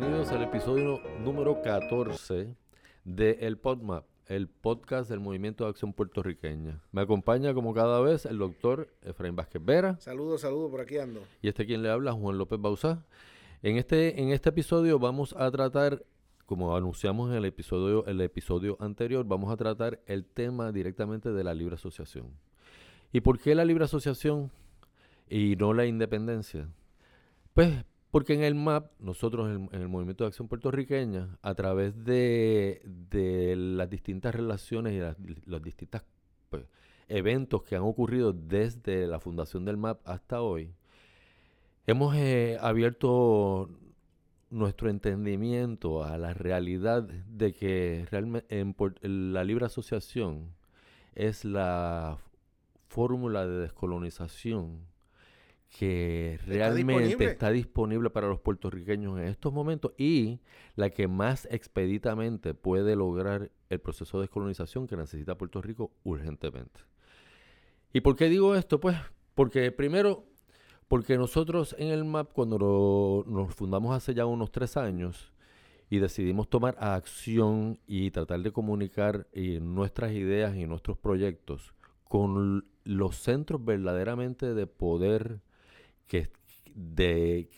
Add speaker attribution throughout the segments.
Speaker 1: Bienvenidos al episodio número 14 de El PodMap, el podcast del Movimiento de Acción Puertorriqueña. Me acompaña como cada vez el doctor Efraín Vázquez Vera.
Speaker 2: Saludos, saludos, por aquí ando.
Speaker 1: Y este quien le habla, Juan López Bauzá. En este, en este episodio vamos a tratar, como anunciamos en el episodio, el episodio anterior, vamos a tratar el tema directamente de la libre asociación. ¿Y por qué la libre asociación y no la independencia? Pues porque en el MAP, nosotros en, el Movimiento de Acción Puertorriqueña, a través de, las distintas relaciones y los distintos pues, eventos que han ocurrido desde la fundación del MAP hasta hoy, hemos eh, abierto nuestro entendimiento a la realidad de que realmente la libre asociación es la fórmula de descolonización que realmente está disponible para los puertorriqueños en estos momentos y la que más expeditamente puede lograr el proceso de descolonización que necesita Puerto Rico urgentemente. ¿Y por qué digo esto? Pues porque primero, porque nosotros en el MAP, cuando nos fundamos hace ya unos tres años y decidimos tomar acción y tratar de comunicar nuestras ideas y nuestros proyectos con los centros verdaderamente de poder que,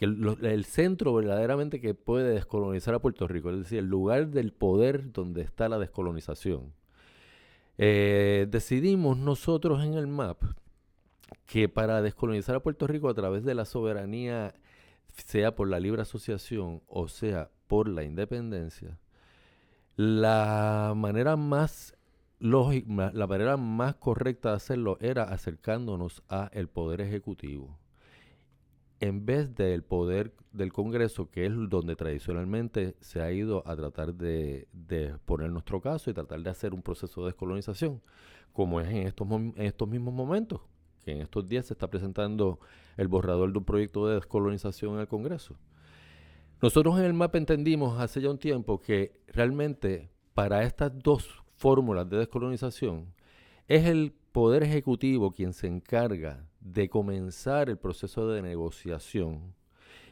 Speaker 1: el centro verdaderamente que puede descolonizar a Puerto Rico, es decir, el lugar del poder donde está la descolonización. Eh, decidimos nosotros en el MAP que para descolonizar a Puerto Rico a través de la soberanía, sea por la libre asociación o sea por la independencia, la manera más lógica, la manera más correcta de hacerlo era acercándonos a el poder ejecutivo en vez del poder del Congreso, que es donde tradicionalmente se ha ido a tratar de, poner nuestro caso y tratar de hacer un proceso de descolonización, como es en estos, en estos mismos momentos, que en estos días se está presentando el borrador de un proyecto de descolonización en el Congreso. Nosotros en el MAP entendimos hace ya un tiempo que realmente para estas dos fórmulas de descolonización es el Poder Ejecutivo quien se encarga de comenzar el proceso de negociación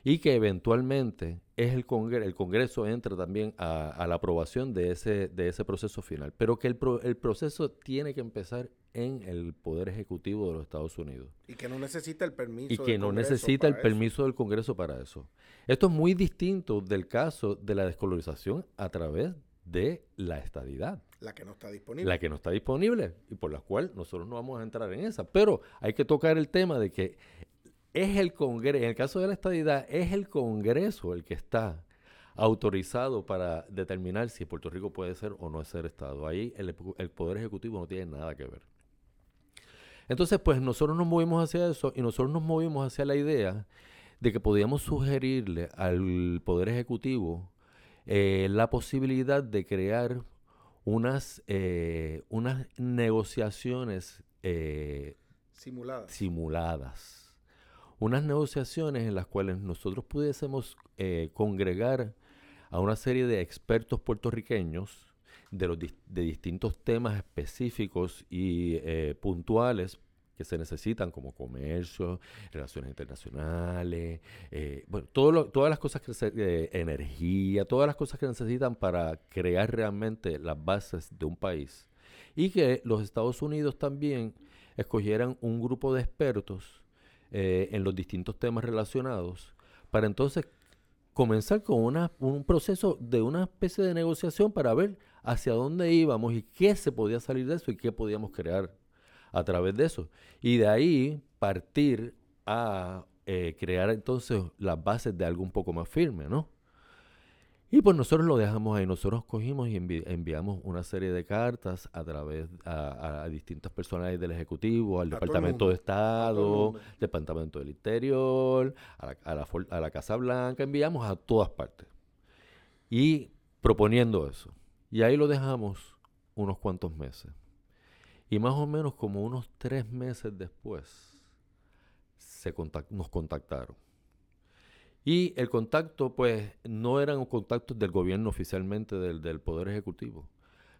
Speaker 1: y que eventualmente es el, el Congreso entra también a, la aprobación de ese, de ese proceso final, pero que el, el proceso tiene que empezar en el Poder Ejecutivo de los Estados Unidos.
Speaker 2: Y que no necesita el permiso.
Speaker 1: Y que no necesita el permiso del Congreso para eso. Esto es muy distinto del caso de la descolonización a través de la estadidad.
Speaker 2: La que no está disponible.
Speaker 1: La que no está disponible y por la cual nosotros no vamos a entrar en esa. Pero hay que tocar el tema de que es el Congreso, en el caso de la estadidad, es el Congreso el que está autorizado para determinar si Puerto Rico puede ser o no ser Estado. Ahí el, el Poder Ejecutivo no tiene nada que ver. Entonces, pues nosotros nos movimos hacia eso y nosotros nos movimos hacia la idea de que podíamos sugerirle al Poder Ejecutivo eh, la posibilidad de crear unas, eh, unas negociaciones
Speaker 2: eh, simuladas.
Speaker 1: simuladas. Unas negociaciones en las cuales nosotros pudiésemos congregar a una serie de expertos puertorriqueños de, los de distintos temas específicos y puntuales que se necesitan como comercio, relaciones internacionales, eh, bueno, todas las cosas que se, eh, energía, todas las cosas que necesitan para crear realmente las bases de un país. Y que los Estados Unidos también escogieran un grupo de expertos eh, en los distintos temas relacionados para entonces comenzar con una, un proceso de una especie de negociación para ver hacia dónde íbamos y qué se podía salir de eso y qué podíamos crear a través de eso. Y de ahí partir a eh, crear entonces las bases de algo un poco más firme, ¿no? Y pues nosotros lo dejamos ahí, nosotros cogimos y enviamos una serie de cartas a través a, distintas personas del Ejecutivo, al Departamento de Estado, Departamento del Interior, a la, a, la, a la Casa Blanca, enviamos a todas partes. Y proponiendo eso. Y ahí lo dejamos unos cuantos meses. Y más o menos como unos tres meses después se nos contactaron. Y el contacto, pues, no eran contactos del gobierno oficialmente, del, del Poder Ejecutivo,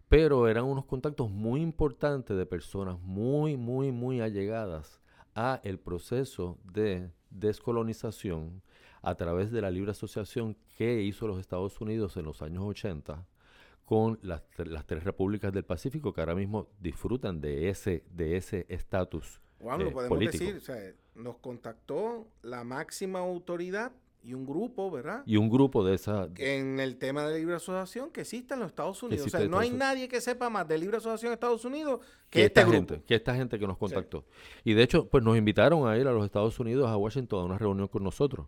Speaker 1: pero eran unos contactos muy importantes de personas muy, muy, muy allegadas a el proceso de descolonización a través de la libre asociación que hizo los Estados Unidos en los años 80 con las, las tres repúblicas del Pacífico que ahora mismo disfrutan de ese de ese estatus
Speaker 2: Juan, lo podemos decir, o sea, nos contactó la máxima autoridad y un grupo, ¿verdad?
Speaker 1: Y un grupo de esa...
Speaker 2: En el tema de libre asociación que existe en los Estados Unidos. o sea, no hay nadie que sepa más de libre asociación en Estados Unidos que, este esta
Speaker 1: gente, que esta gente que nos contactó. Y de hecho, pues nos invitaron a ir a los Estados Unidos, a Washington, a una reunión con nosotros.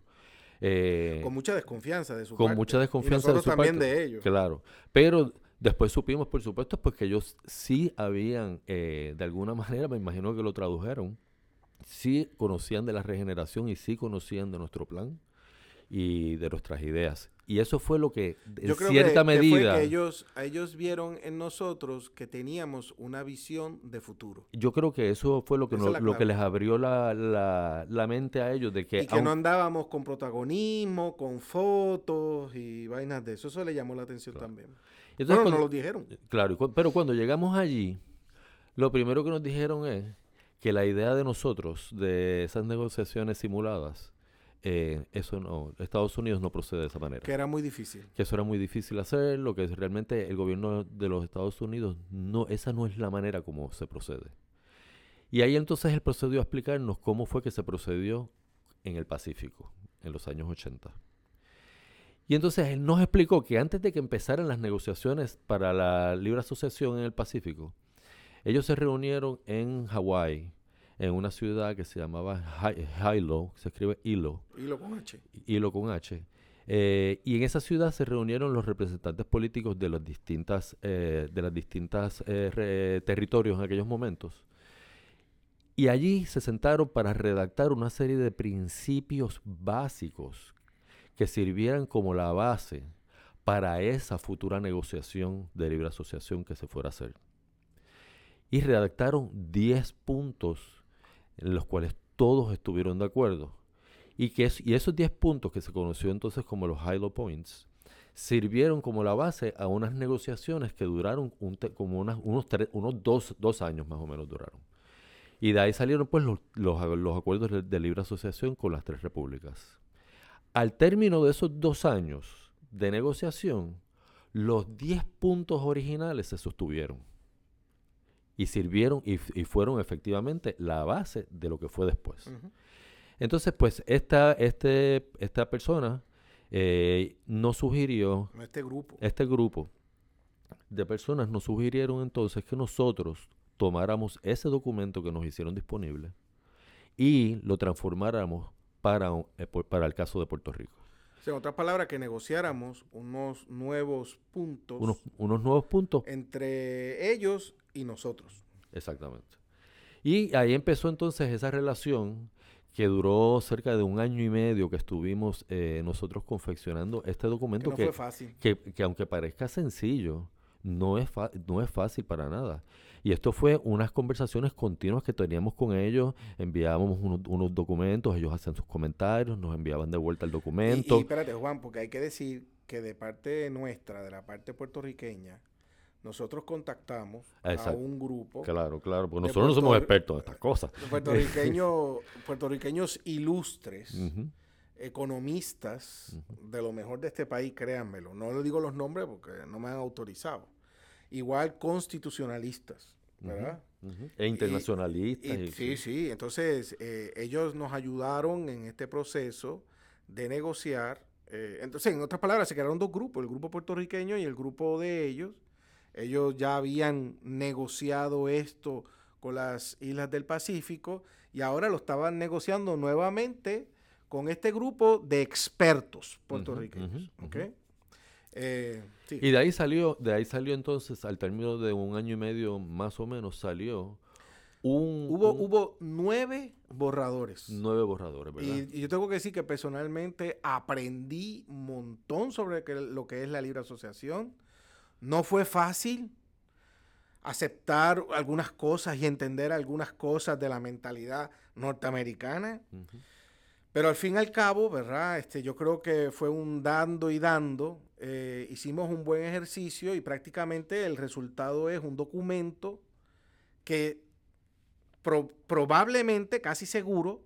Speaker 2: Eh, con mucha desconfianza de su
Speaker 1: con parte. Mucha desconfianza
Speaker 2: y de su también de ellos.
Speaker 1: Claro. Pero después supimos, por supuesto, pues que ellos sí habían, eh, de alguna manera, me imagino que lo tradujeron, sí conocían de la regeneración y sí conocían de nuestro plan y de nuestras ideas. Y eso fue lo que, en cierta medida...
Speaker 2: Que ellos, ellos vieron en nosotros que teníamos una visión de futuro.
Speaker 1: Yo creo que eso fue lo que, lo que les abrió la, la, mente a ellos. De que
Speaker 2: y que no andábamos con protagonismo, con fotos y vainas de eso. Eso le llamó la atención también. Entonces, nos lo dijeron.
Speaker 1: Claro, pero cuando llegamos allí, lo primero que nos dijeron es que la idea de nosotros, de esas negociaciones simuladas, eh, eso no, Estados Unidos no procede de esa manera.
Speaker 2: Que era muy difícil.
Speaker 1: Que eso era muy difícil hacer, lo que realmente el gobierno de los Estados Unidos, no, esa no es la manera como se procede. Y ahí entonces él procedió a explicarnos cómo fue que se procedió en el Pacífico, en los años 80. Y entonces él nos explicó que antes de que empezaran las negociaciones para la libre asociación en el Pacífico, ellos se reunieron en Hawái, en una ciudad que se llamaba Hilo, se escribe Hilo.
Speaker 2: Hilo con H.
Speaker 1: Hilo con H. Eh, y en esa ciudad se reunieron los representantes políticos de los distintas, eh, de las distintas eh, territorios en aquellos momentos. Y allí se sentaron para redactar una serie de principios básicos que sirvieran como la base para esa futura negociación de libre asociación que se fuera a hacer. Y redactaron 10 puntos en los cuales todos estuvieron de acuerdo. Y, que y esos 10 puntos que se conoció entonces como los Hilo Points sirvieron como la base a unas negociaciones que duraron como unos, unos dos, años más o menos duraron. Y de ahí salieron pues los, los, acuerdos de, libre asociación con las tres repúblicas. Al término de esos dos años de negociación, los 10 puntos originales se sostuvieron y sirvieron y, fueron efectivamente la base de lo que fue después. Entonces, pues esta, este, esta persona eh, nos sugirió...
Speaker 2: Este grupo.
Speaker 1: Este grupo de personas nos sugirieron entonces que nosotros tomáramos ese documento que nos hicieron disponible y lo transformáramos para, eh, para el caso de Puerto Rico.
Speaker 2: en otras palabras, que negociáramos unos nuevos puntos.
Speaker 1: Unos, unos nuevos puntos.
Speaker 2: Entre ellos y nosotros.
Speaker 1: Exactamente. Y ahí empezó entonces esa relación que duró cerca de un año y medio que estuvimos eh, nosotros confeccionando este documento
Speaker 2: que, no fue fácil.
Speaker 1: Que, aunque parezca sencillo, no es, no es fácil para nada. Y esto fue unas conversaciones continuas que teníamos con ellos, enviábamos unos, documentos, ellos hacían sus comentarios, nos enviaban de vuelta el documento.
Speaker 2: y espérate, Juan, porque hay que decir que de parte nuestra, de la parte puertorriqueña, nosotros contactamos a un grupo.
Speaker 1: Claro, claro, porque nosotros no somos expertos en estas cosas.
Speaker 2: Puertorriqueños, puertorriqueños ilustres, economistas de lo mejor de este país, créanmelo. No le digo los nombres porque no me han autorizado. Igual constitucionalistas, ¿verdad?
Speaker 1: E internacionalistas.
Speaker 2: sí, sí. Entonces, eh, ellos nos ayudaron en este proceso de negociar. Eh, entonces, en otras palabras, se crearon dos grupos, el grupo puertorriqueño y el grupo de ellos ellos ya habían negociado esto con las islas del Pacífico y ahora lo estaban negociando nuevamente con este grupo de expertos puertorriqueños.
Speaker 1: Eh, y de ahí salió, de ahí salió entonces, al término de un año y medio más o menos, salió un...
Speaker 2: Hubo, hubo nueve borradores.
Speaker 1: Nueve borradores, ¿verdad?
Speaker 2: Y, yo tengo que decir que personalmente aprendí un montón sobre lo que es la libre asociación. No fue fácil aceptar algunas cosas y entender algunas cosas de la mentalidad norteamericana. Pero al fin y al cabo, ¿verdad? Este, yo creo que fue un dando y dando. Eh, hicimos un buen ejercicio y prácticamente el resultado es un documento que probablemente, casi seguro,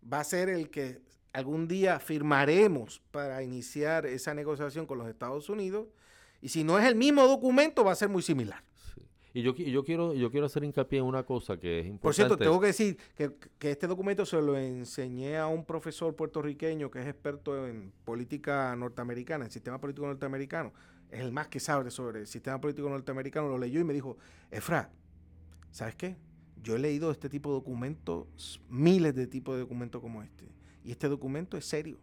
Speaker 2: va a ser el que algún día firmaremos para iniciar esa negociación con los Estados Unidos. Y si no es el mismo documento, va a ser muy similar.
Speaker 1: Y yo, yo, quiero, yo quiero hacer hincapié en una cosa que es importante.
Speaker 2: Por cierto, tengo que decir que, que, este documento se lo enseñé a un profesor puertorriqueño que es experto en política norteamericana, en sistema político norteamericano. Es el más que sabe sobre el sistema político norteamericano. Lo leyó y me dijo, Efra, ¿sabes qué? Yo he leído este tipo de documentos, miles de tipos de documentos como este. Y este documento es serio,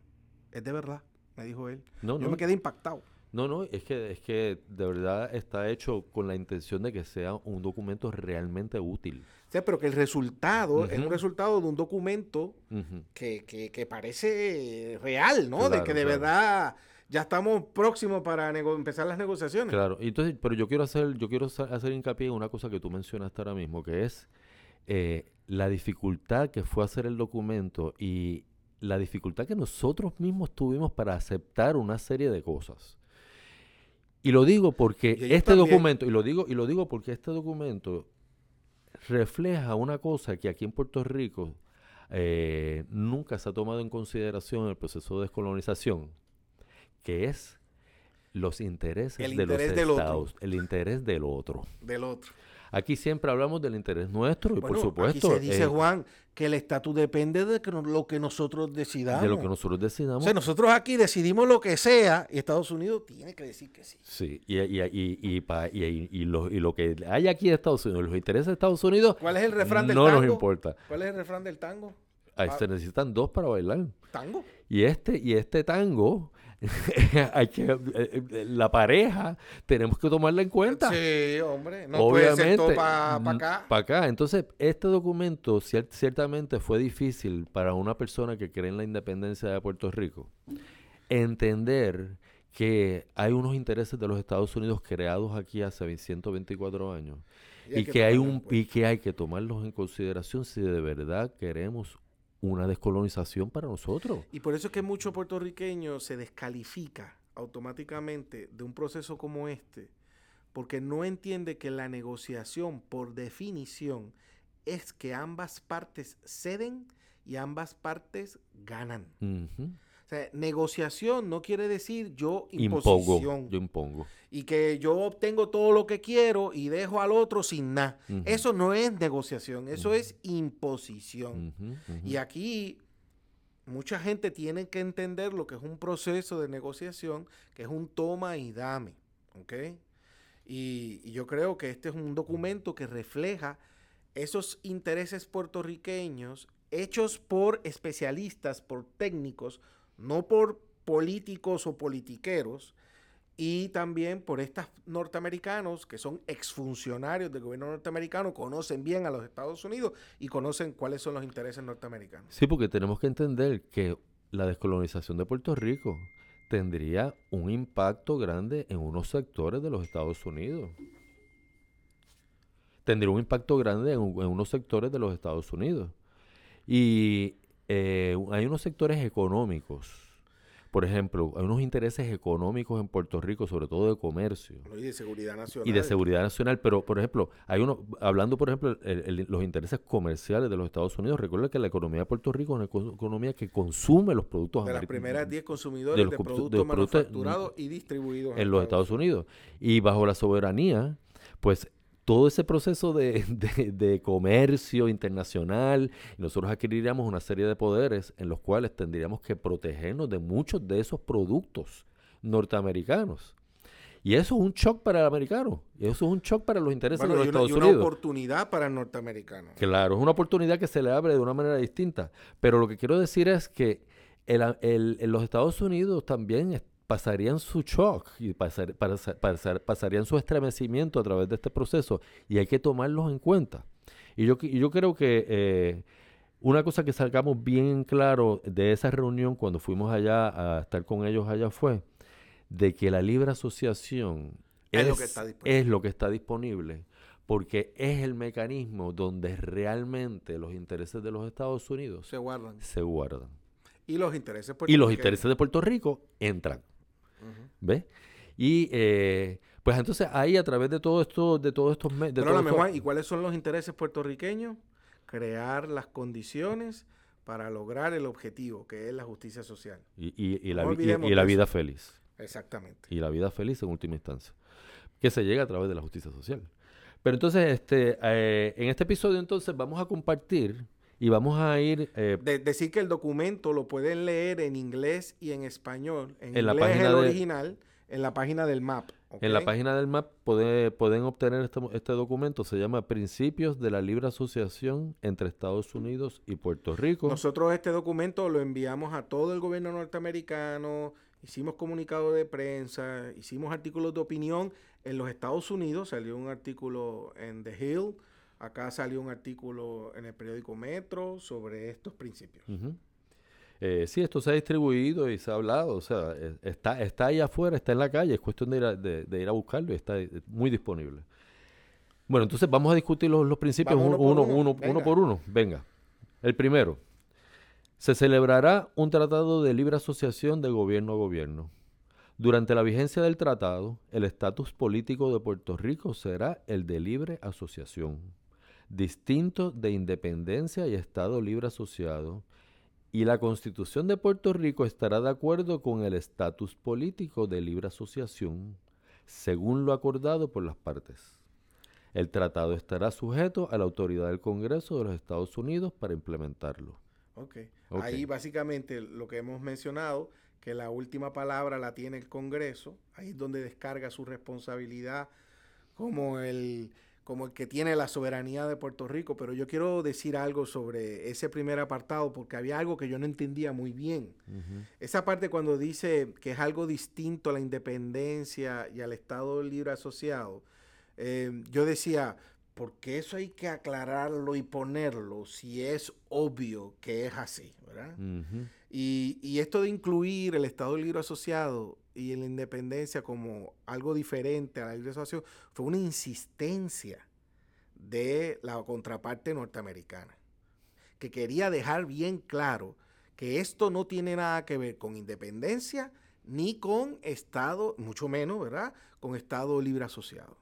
Speaker 2: es de verdad, me dijo él. Yo me quedé impactado.
Speaker 1: No, no, es que, es que de verdad está hecho con la intención de que sea un documento realmente útil.
Speaker 2: Sí, pero que el resultado es un resultado de un documento que, que, parece real, ¿no? de que de verdad ya estamos próximos para empezar las negociaciones.
Speaker 1: Claro, entonces, pero yo quiero hacer, yo quiero hacer hincapié en una cosa que tú mencionaste ahora mismo, que es eh, la dificultad que fue hacer el documento y la dificultad que nosotros mismos tuvimos para aceptar una serie de cosas. Y lo digo porque este documento, y lo digo, y lo digo porque este documento refleja una cosa que aquí en Puerto Rico eh, nunca se ha tomado en consideración en el proceso de descolonización, que es los intereses de los estados, el interés del otro.
Speaker 2: Del otro.
Speaker 1: Aquí siempre hablamos del interés nuestro y por supuesto.
Speaker 2: Aquí se dice, Juan, que el estatus depende de lo que nosotros decidamos.
Speaker 1: De lo que nosotros decidamos. O
Speaker 2: sea, nosotros aquí decidimos lo que sea y Estados Unidos tiene que decir que sí.
Speaker 1: Sí, y, y, y, y, y lo, y, lo, que hay aquí en Estados Unidos, los intereses de Estados Unidos.
Speaker 2: ¿Cuál es el refrán del
Speaker 1: tango? No nos importa.
Speaker 2: ¿Cuál es el refrán del tango?
Speaker 1: Ahí se necesitan dos para bailar.
Speaker 2: ¿Tango?
Speaker 1: Y este, y este tango hay que eh, eh, la pareja tenemos que tomarla en cuenta.
Speaker 2: Sí, hombre, no puede ser todo para acá.
Speaker 1: Para acá. Entonces, este documento ciertamente fue difícil para una persona que cree en la independencia de Puerto Rico entender que hay unos intereses de los Estados Unidos creados aquí hace 124 años y, que, hay un y que hay que tomarlos en consideración si de verdad queremos una descolonización para nosotros.
Speaker 2: Y por eso es que mucho puertorriqueño se descalifica automáticamente de un proceso como este, porque no entiende que la negociación, por definición, es que ambas partes ceden y ambas partes ganan. O sea, negociación no quiere decir yo imposición.
Speaker 1: yo impongo.
Speaker 2: Y que yo obtengo todo lo que quiero y dejo al otro sin nada. Eso no es negociación, eso es imposición. Y aquí mucha gente tiene que entender lo que es un proceso de negociación, que es un toma y dame. ¿Ok? Y, y yo creo que este es un documento que refleja esos intereses puertorriqueños hechos por especialistas, por técnicos, no por políticos o politiqueros, y también por estos norteamericanos que son exfuncionarios del gobierno norteamericano, conocen bien a los Estados Unidos y conocen cuáles son los intereses norteamericanos.
Speaker 1: Sí, porque tenemos que entender que la descolonización de Puerto Rico tendría un impacto grande en unos sectores de los Estados Unidos. Tendría un impacto grande en, unos sectores de los Estados Unidos. Y eh, hay unos sectores económicos, por ejemplo, hay unos intereses económicos en Puerto Rico, sobre todo de comercio.
Speaker 2: Y de seguridad nacional.
Speaker 1: Y de seguridad nacional, pero por ejemplo, hay uno, hablando por ejemplo, los intereses comerciales de los Estados Unidos, recuerda que la economía de Puerto Rico es una economía que consume los productos
Speaker 2: De las primeras 10 consumidores de, productos manufacturados y distribuidos
Speaker 1: en, los Estados Unidos. Y bajo la soberanía, pues todo ese proceso de, comercio internacional, nosotros adquiriríamos una serie de poderes en los cuales tendríamos que protegernos de muchos de esos productos norteamericanos. Y eso es un shock para el americano. Y eso es un shock para los intereses de los Estados Unidos. Es una
Speaker 2: oportunidad para el norteamericano.
Speaker 1: Claro, es una oportunidad que se le abre de una manera distinta. Pero lo que quiero decir es que el, los Estados Unidos también pasarían su shock y pasarían su estremecimiento a través de este proceso y hay que tomarlos en cuenta. Y yo, yo creo que eh, una cosa que sacamos bien claro de esa reunión cuando fuimos allá a estar con ellos allá fue de que la libre asociación es, lo, que está es lo que está disponible porque es el mecanismo donde realmente los intereses de los Estados Unidos
Speaker 2: se guardan.
Speaker 1: Se guardan.
Speaker 2: Y los intereses,
Speaker 1: y los intereses de Puerto Rico entran. ¿Ves? Y eh, pues entonces ahí a través de todo esto, de todos estos
Speaker 2: Juan, ¿y cuáles son los intereses puertorriqueños? Crear las condiciones para lograr el objetivo, que es la justicia social.
Speaker 1: Y, y- y la,
Speaker 2: No
Speaker 1: vi- y- la
Speaker 2: eso.
Speaker 1: vida feliz.
Speaker 2: Exactamente.
Speaker 1: Y la vida feliz en última instancia. Que se llega a través de la justicia social. Pero entonces, este, eh, en este episodio entonces vamos a compartir y vamos a ir eh,
Speaker 2: De- decir que el documento lo pueden leer en inglés y en español. En,
Speaker 1: En la
Speaker 2: inglés
Speaker 1: página
Speaker 2: el
Speaker 1: de-
Speaker 2: original, en la página del MAP.
Speaker 1: En la página del MAP puede- pueden obtener este, este documento, se llama Principios de la Libre Asociación entre Estados Unidos y Puerto Rico.
Speaker 2: Nosotros este documento lo enviamos a todo el gobierno norteamericano, hicimos comunicados de prensa, hicimos artículos de opinión. En los Estados Unidos salió un artículo en The Hill, acá salió un artículo en el periódico Metro sobre estos principios.
Speaker 1: Eh, sí, esto se ha distribuido y se ha hablado, o sea, eh, está, está ahí afuera, está en la calle, es cuestión de ir a, de- de ir a buscarlo y está muy disponible. Bueno, entonces vamos a discutir los, los principios uno,
Speaker 2: uno por
Speaker 1: uno,
Speaker 2: uno,
Speaker 1: uno- uno
Speaker 2: venga.
Speaker 1: por uno. Venga. El primero. Se celebrará un tratado de libre asociación de gobierno a gobierno. Durante la vigencia del tratado, el estatus político de Puerto Rico será el de libre asociación, distinto de independencia y Estado libre asociado, y la Constitución de Puerto Rico estará de acuerdo con el estatus político de libre asociación, según lo acordado por las partes. El tratado estará sujeto a la autoridad del Congreso de los Estados Unidos para implementarlo.
Speaker 2: Ok.
Speaker 1: Ok.
Speaker 2: Ahí básicamente lo que hemos mencionado, que la última palabra la tiene el Congreso, ahí es donde descarga su responsabilidad como el, como el que tiene la soberanía de Puerto Rico, pero yo quiero decir algo sobre ese primer apartado porque había algo que yo no entendía muy bien. Esa parte cuando dice que es algo distinto a la independencia y al Estado libre asociado, eh, yo decía, ¿por qué eso hay que aclararlo y ponerlo si es obvio que es así? ¿verdad? Y, y esto de incluir el Estado libre asociado y la independencia como algo diferente a la libre asociación fue una insistencia de la contraparte norteamericana, que quería dejar bien claro que esto no tiene nada que ver con independencia ni con Estado, mucho menos, ¿verdad? Con Estado libre asociado.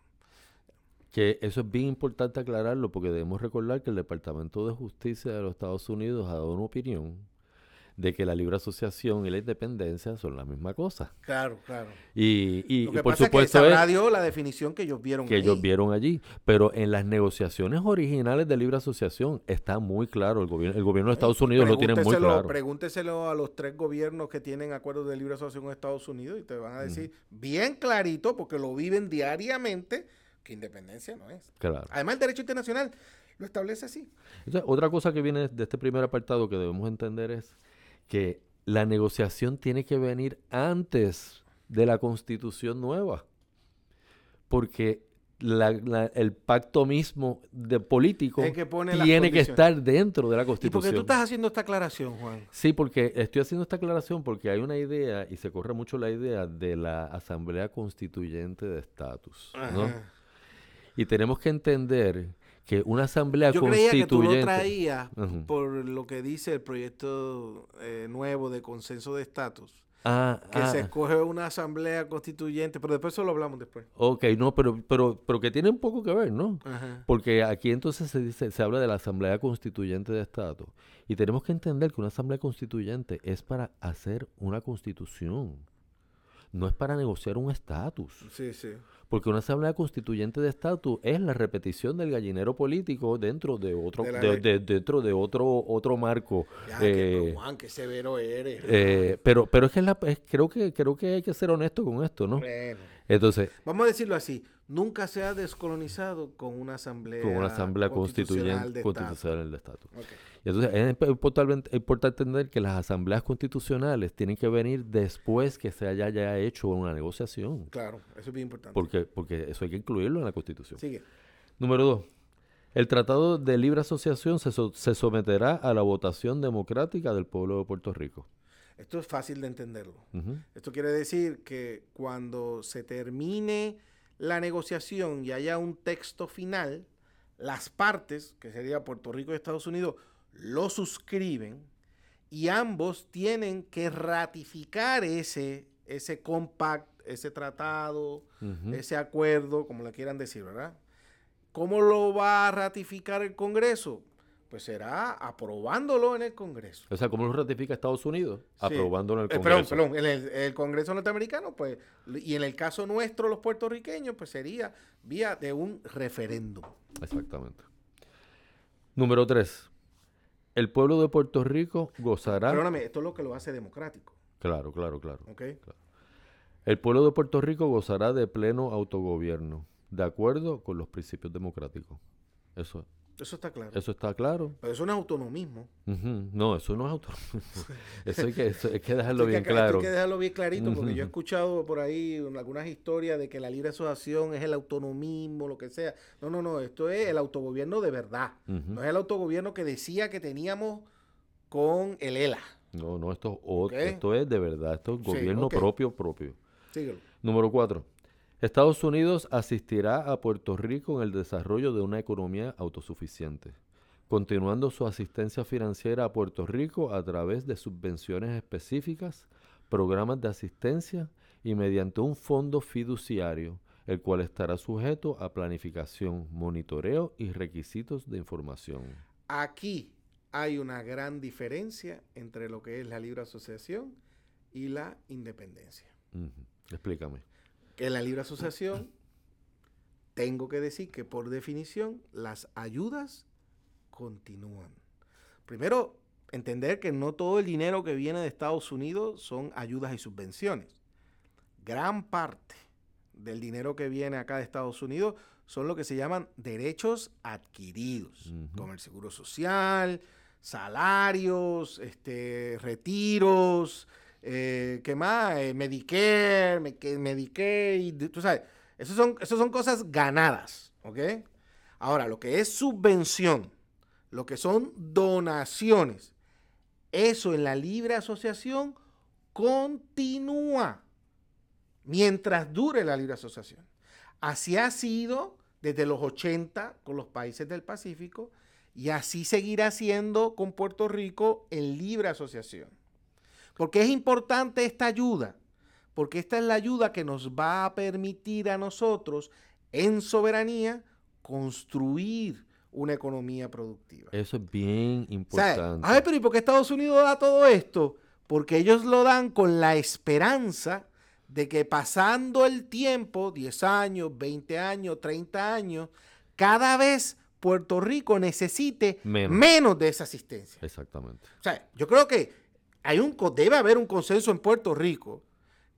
Speaker 1: Que eso es bien importante aclararlo porque debemos recordar que el Departamento de Justicia de los Estados Unidos ha dado una opinión de que la libre asociación y la independencia son la misma cosa.
Speaker 2: Claro, claro.
Speaker 1: Y, y-
Speaker 2: Lo
Speaker 1: y por
Speaker 2: pasa
Speaker 1: supuesto
Speaker 2: es que la definición que ellos vieron
Speaker 1: que ellos
Speaker 2: ahí.
Speaker 1: vieron allí. Pero en las negociaciones originales de libre asociación está muy claro. El gobierno, el gobierno de Estados Unidos lo tiene muy claro.
Speaker 2: Pregúnteselo a los tres gobiernos que tienen acuerdos de libre asociación en Estados Unidos y te van a decir bien clarito, porque lo viven diariamente, que independencia no es.
Speaker 1: Claro.
Speaker 2: Además, el derecho internacional lo establece así.
Speaker 1: Entonces, otra cosa que viene de este primer apartado que debemos entender es que la negociación tiene que venir antes de la constitución nueva. Porque la- la- el pacto mismo de político
Speaker 2: que
Speaker 1: tiene que estar dentro de la
Speaker 2: ¿Y por qué
Speaker 1: constitución.
Speaker 2: tú estás haciendo esta aclaración, Juan?
Speaker 1: Sí, porque estoy haciendo esta aclaración porque hay una idea y se corre mucho la idea de la Asamblea Constituyente de Estatus, ¿no? Y tenemos que entender que una Asamblea
Speaker 2: Yo creía que tú
Speaker 1: Constituyente...
Speaker 2: lo traías por lo que dice el proyecto eh, nuevo de consenso de estatus.
Speaker 1: Ah,
Speaker 2: Que
Speaker 1: ah,
Speaker 2: se escoge una asamblea constituyente, pero después eso lo hablamos después.
Speaker 1: ok, no, pero, pero, pero que tiene un poco que ver, ¿no?
Speaker 2: Ajá.
Speaker 1: Porque aquí entonces se dice, se habla de la Asamblea Constituyente de Estatus. Y tenemos que entender que una Asamblea Constituyente es para hacer una constitución. No es para negociar un estatus.
Speaker 2: Sí, sí.
Speaker 1: Porque una asamblea constituyente de estatus es la repetición del gallinero político dentro de otro,
Speaker 2: De
Speaker 1: dentro de otro, otro marco.
Speaker 2: Ya, que,
Speaker 1: Eh,
Speaker 2: Juan, qué severo eres.
Speaker 1: eh, pero, pero es que es la- es- creo que creo que hay que ser honesto con esto, ¿no?
Speaker 2: Bueno,
Speaker 1: Entonces,
Speaker 2: vamos a decirlo así. Nunca se ha descolonizado con una asamblea
Speaker 1: con una asamblea
Speaker 2: constitucional
Speaker 1: constituyente
Speaker 2: de
Speaker 1: constitucional de estatus.
Speaker 2: Estado. Ok.
Speaker 1: Y Entonces, es imp- importante, es importante entender que las asambleas constitucionales tienen que venir después que se haya ya hecho una negociación.
Speaker 2: Claro, eso es bien importante.
Speaker 1: Porque, porque eso hay que incluirlo en la Constitución.
Speaker 2: Sigue.
Speaker 1: Número dos. El Tratado de Libre Asociación se, so- se someterá a la votación democrática del pueblo de Puerto Rico.
Speaker 2: Esto es fácil de entenderlo. Esto quiere decir que cuando se termine la negociación y haya un texto final, las partes, que sería Puerto Rico y Estados Unidos, lo suscriben y ambos tienen que ratificar ese, ese compact, ese tratado, ese acuerdo, como le quieran decir, ¿verdad? ¿Cómo lo va a ratificar el Congreso? Pues será aprobándolo en el Congreso.
Speaker 1: O sea, ¿cómo lo ratifica Estados Unidos?
Speaker 2: Sí.
Speaker 1: Aprobándolo en el
Speaker 2: Eh,
Speaker 1: Congreso.
Speaker 2: perdón, perdón, en el, el Congreso norteamericano, pues, y en el caso nuestro, los puertorriqueños, pues sería vía de un referéndum.
Speaker 1: Exactamente. Número tres. El pueblo de Puerto Rico gozará.
Speaker 2: Perdóname, esto es lo que lo hace democrático,
Speaker 1: Claro, claro, claro.
Speaker 2: ¿ok?
Speaker 1: El pueblo de Puerto Rico gozará de pleno autogobierno, de acuerdo con los principios democráticos. Eso,
Speaker 2: Eso está claro.
Speaker 1: eso está claro.
Speaker 2: Pero eso no es autonomismo.
Speaker 1: No, eso no es autonomismo. eso hay que, eso hay que dejarlo
Speaker 2: hay
Speaker 1: bien
Speaker 2: que, esto hay
Speaker 1: claro.
Speaker 2: que dejarlo bien clarito, porque yo he escuchado por ahí un- algunas historias de que la libre asociación es el autonomismo, lo que sea. No, no, no, esto es el autogobierno de verdad. No es el autogobierno que decía que teníamos con el ELA.
Speaker 1: No, no, esto, es ot-
Speaker 2: Ok.
Speaker 1: esto es de verdad. Esto es
Speaker 2: Sí,
Speaker 1: gobierno propio, propio.
Speaker 2: Síguelo.
Speaker 1: Número cuatro. Estados Unidos asistirá a Puerto Rico en el desarrollo de una economía autosuficiente, continuando su asistencia financiera a Puerto Rico a través de subvenciones específicas, programas de asistencia y mediante un fondo fiduciario, el cual estará sujeto a planificación, monitoreo y requisitos de información.
Speaker 2: Aquí hay una gran diferencia entre lo que es la libre asociación y la independencia.
Speaker 1: Explícame.
Speaker 2: En la libre asociación tengo que decir que por definición las ayudas continúan. Primero, entender que no todo el dinero que viene de Estados Unidos son ayudas y subvenciones. Gran parte del dinero que viene acá de Estados Unidos son lo que se llaman derechos adquiridos, como el seguro social, salarios, este, retiros, eh, ¿qué más? Eh, Medicare, me- que- Medicaid, tú sabes, esas son, son cosas ganadas, ¿ok? Ahora, lo que es subvención, lo que son donaciones, eso en la libre asociación continúa mientras dure la libre asociación. Así ha sido desde los 80 con los países del Pacífico y así seguirá siendo con Puerto Rico en libre asociación. Porque es importante esta ayuda, porque esta es la ayuda que nos va a permitir a nosotros en soberanía construir una economía productiva.
Speaker 1: Eso es bien
Speaker 2: O sea,
Speaker 1: importante.
Speaker 2: a ver, pero ¿y por qué Estados Unidos da todo esto? Porque ellos lo dan con la esperanza de que pasando el tiempo, 10 años, 20 años, 30 años, cada vez Puerto Rico necesite
Speaker 1: Menos.
Speaker 2: menos, de esa asistencia.
Speaker 1: Exactamente.
Speaker 2: O sea, yo creo que hay un, co- debe haber un consenso en Puerto Rico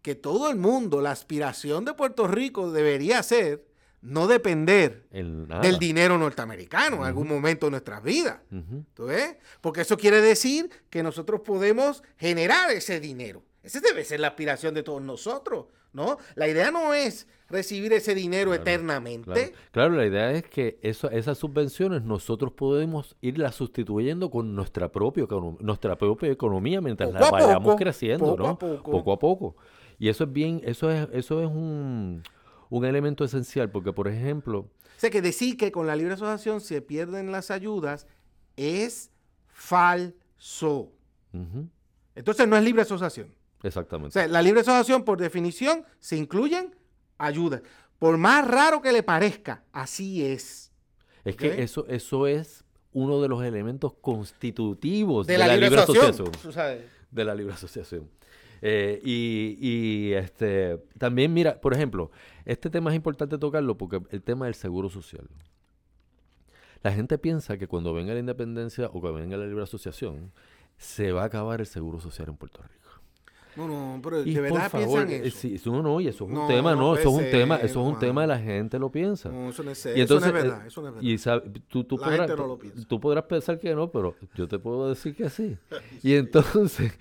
Speaker 2: que todo el mundo, la aspiración de Puerto Rico debería ser no depender del dinero norteamericano en algún momento de nuestras vidas.
Speaker 1: Ujú.
Speaker 2: ¿Tú ves? Porque eso quiere decir que nosotros podemos generar ese dinero. Esa debe ser la aspiración de todos nosotros, ¿no? La idea no es recibir ese dinero
Speaker 1: Claro,
Speaker 2: eternamente.
Speaker 1: Claro, Claro, la idea es que eso, esas subvenciones nosotros podemos irlas sustituyendo con nuestra propia, nuestra propia economía mientras
Speaker 2: Poco
Speaker 1: la vayamos
Speaker 2: poco,
Speaker 1: creciendo,
Speaker 2: poco
Speaker 1: ¿no?
Speaker 2: a poco.
Speaker 1: Poco a poco. Y eso es bien, eso es, eso es un, un elemento esencial, porque por ejemplo,
Speaker 2: O sea, que decir que con la libre asociación se pierden las ayudas es falso. Entonces no es libre asociación. O
Speaker 1: exactamente.
Speaker 2: sea, la libre asociación, por definición, se incluyen ayudas. Por más raro que le parezca, así es.
Speaker 1: es que eso, eso es uno de los elementos constitutivos
Speaker 2: De, la, libre asociación.
Speaker 1: de la libre asociación. Eh, y, y, este también, mira, por ejemplo, este tema es importante tocarlo porque el tema del seguro social. La gente piensa que cuando venga la independencia o cuando venga la libre asociación, se va a acabar el seguro social en Puerto Rico.
Speaker 2: No, no, pero
Speaker 1: Y
Speaker 2: de
Speaker 1: por
Speaker 2: verdad
Speaker 1: favor,
Speaker 2: piensan
Speaker 1: eh,
Speaker 2: eso.
Speaker 1: sí, no, no, y eso es un
Speaker 2: No,
Speaker 1: tema,
Speaker 2: no
Speaker 1: eso es un tema, eso es un tema, la gente lo piensa.
Speaker 2: No, eso no es,
Speaker 1: Y
Speaker 2: eso
Speaker 1: entonces,
Speaker 2: no es
Speaker 1: eh,
Speaker 2: verdad. Eso no es verdad.
Speaker 1: Y sabe- tú, tú,
Speaker 2: La
Speaker 1: podrás,
Speaker 2: gente no
Speaker 1: tú-
Speaker 2: lo piensa.
Speaker 1: tú podrás pensar que no, pero yo te puedo decir que sí. Y entonces,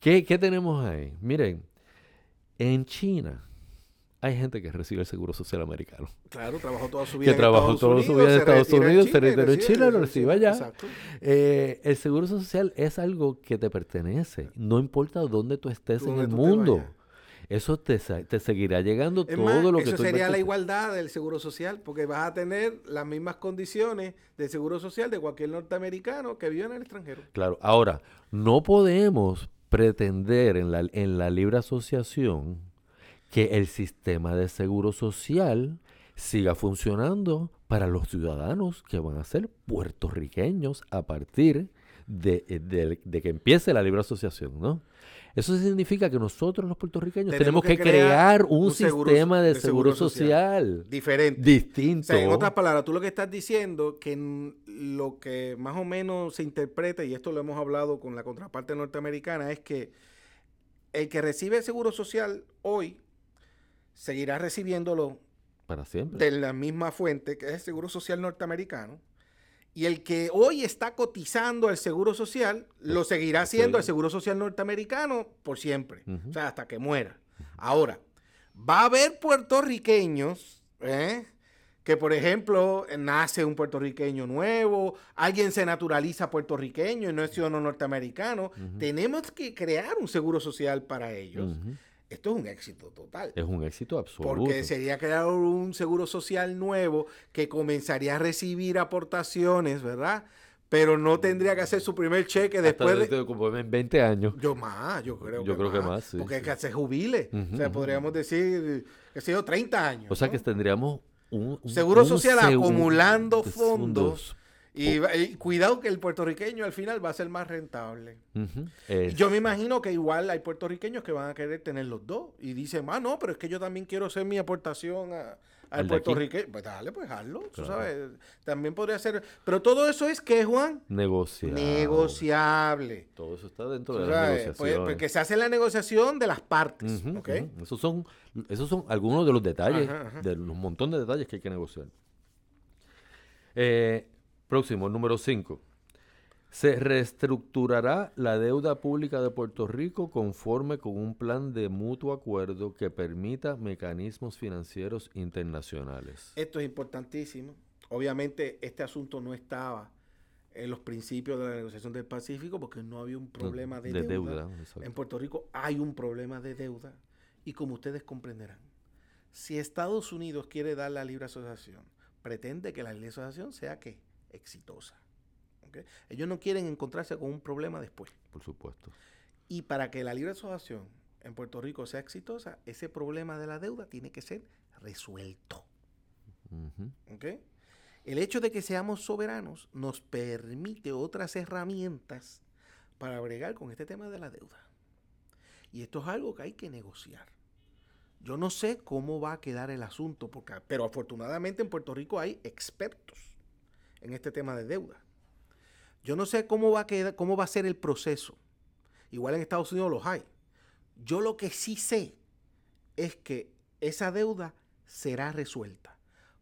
Speaker 1: ¿qué, qué tenemos ahí? Miren, en China hay gente que recibe el seguro social americano.
Speaker 2: Claro, trabajó toda su vida
Speaker 1: Que
Speaker 2: en
Speaker 1: trabajó
Speaker 2: Estados
Speaker 1: toda su vida en Estados Unidos, se retiró en Chile, lo recibe allá.
Speaker 2: Exacto.
Speaker 1: Eh, el seguro social es algo que te pertenece, no importa dónde tú estés en el mundo. Eso te, te seguirá llegando
Speaker 2: Es
Speaker 1: todo
Speaker 2: más,
Speaker 1: lo que
Speaker 2: eso
Speaker 1: tú
Speaker 2: sería la igualdad del seguro social, porque vas a tener las mismas condiciones del seguro social de cualquier norteamericano que vive en el extranjero.
Speaker 1: Claro, ahora, no podemos pretender en la, en la libre asociación que el sistema de seguro social siga funcionando para los ciudadanos que van a ser puertorriqueños a partir de, eh, de- de que empiece la libre asociación, ¿no? Eso significa que nosotros los puertorriqueños tenemos,
Speaker 2: Tenemos
Speaker 1: que,
Speaker 2: crear
Speaker 1: crear un,
Speaker 2: un seguro
Speaker 1: sistema de,
Speaker 2: de
Speaker 1: seguro,
Speaker 2: seguro
Speaker 1: social,
Speaker 2: Diferente. O
Speaker 1: distinto.
Speaker 2: sea, en otras palabras, tú lo que estás diciendo que lo que más o menos se interpreta, y esto lo hemos hablado con la contraparte norteamericana, es que el que recibe el seguro social hoy seguirá recibiéndolo
Speaker 1: para siempre.
Speaker 2: de la misma fuente que es el seguro social norteamericano. Y el que hoy está cotizando el seguro social, lo seguirá haciendo el seguro social norteamericano por siempre. O sea, hasta que muera. Ahora, va a haber puertorriqueños, ¿eh? que por ejemplo nace un puertorriqueño nuevo, alguien se naturaliza puertorriqueño y no es ciudadano norteamericano. Tenemos que crear un seguro social para ellos. Esto es un éxito total.
Speaker 1: Es un éxito absoluto.
Speaker 2: Porque sería crear un seguro social nuevo que comenzaría a recibir aportaciones, ¿verdad? Pero no tendría que hacer su primer cheque
Speaker 1: Hasta
Speaker 2: después de...
Speaker 1: dentro de como en 20 años.
Speaker 2: Yo más, yo creo
Speaker 1: Yo
Speaker 2: que
Speaker 1: creo que
Speaker 2: más.
Speaker 1: más, sí,
Speaker 2: porque
Speaker 1: sí.
Speaker 2: que se jubile. O sea, podríamos decir, qué sé yo, 30 años.
Speaker 1: O sea
Speaker 2: ¿no?
Speaker 1: que tendríamos un, un-
Speaker 2: Seguro
Speaker 1: un
Speaker 2: social acumulando fondos. Y, cuidado que el puertorriqueño al final va a ser más rentable. Yo me imagino que igual hay puertorriqueños que van a querer tener los dos y dicen, ah, no, pero es que yo también quiero hacer mi aportación a- al puertorriqueño. Pues dale, pues hazlo, tú sabes. También podría ser. Pero todo eso es que, Juan,
Speaker 1: negociado.
Speaker 2: negociable.
Speaker 1: Todo eso está dentro de negociaciones.
Speaker 2: pues, porque se hace la negociación de las partes,
Speaker 1: Ujú,
Speaker 2: ¿ok?
Speaker 1: ujú. Esos son, esos son algunos de los detalles,
Speaker 2: Ajá, ajá.
Speaker 1: de los montón de detalles que hay que negociar. Eh, próximo, número 5. Se reestructurará la deuda pública de Puerto Rico conforme con un plan de mutuo acuerdo que permita mecanismos financieros internacionales.
Speaker 2: Esto es importantísimo. Obviamente, este asunto no estaba en los principios de la negociación del Pacífico porque no había un problema de, deuda.
Speaker 1: exacto.
Speaker 2: En Puerto Rico hay un problema de deuda y como ustedes comprenderán, si Estados Unidos quiere dar la libre asociación, pretende que la libre asociación sea ¿qué? Exitosa. ¿ok? Ellos no quieren encontrarse con un problema después.
Speaker 1: Por supuesto.
Speaker 2: Y para que la libre asociación en Puerto Rico sea exitosa, ese problema de la deuda tiene que ser resuelto.
Speaker 1: Ujú.
Speaker 2: ¿ok? El hecho de que seamos soberanos nos permite otras herramientas para bregar con este tema de la deuda. Y esto es algo que hay que negociar. Yo no sé cómo va a quedar el asunto, porque, pero afortunadamente en Puerto Rico hay expertos en este tema de deuda. Yo no sé cómo va a quedar, cómo va a ser el proceso. Igual en Estados Unidos los hay. Yo lo que sí sé es que esa deuda será resuelta.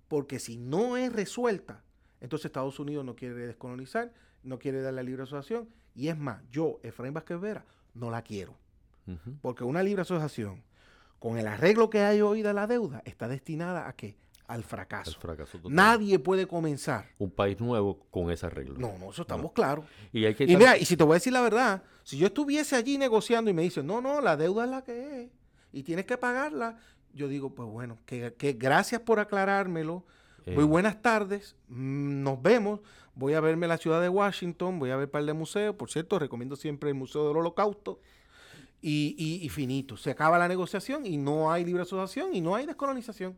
Speaker 2: Porque si no es resuelta, entonces Estados Unidos no quiere descolonizar, no quiere dar la libre asociación. Y es más, yo, Efraín Vázquez Vera, no la quiero. Porque una libre asociación, con el arreglo que hay hoy de la deuda, está destinada a qué? Al fracaso. Nadie puede comenzar.
Speaker 1: Un país nuevo con ese arreglo.
Speaker 2: No, no, eso estamos claros.
Speaker 1: Y hay que
Speaker 2: Y mira, y si te voy a decir la verdad, si yo estuviese allí negociando y me dicen, no, no, la deuda es la que es y tienes que pagarla, yo digo, pues bueno, que, que gracias por aclarármelo. Muy
Speaker 1: Eh,
Speaker 2: buenas tardes, mm, nos vemos. Voy a verme la ciudad de Washington, voy a ver un par de museos. Por cierto, recomiendo siempre el Museo del Holocausto. Y, y- y finito. Se acaba la negociación y no hay libre asociación y no hay descolonización.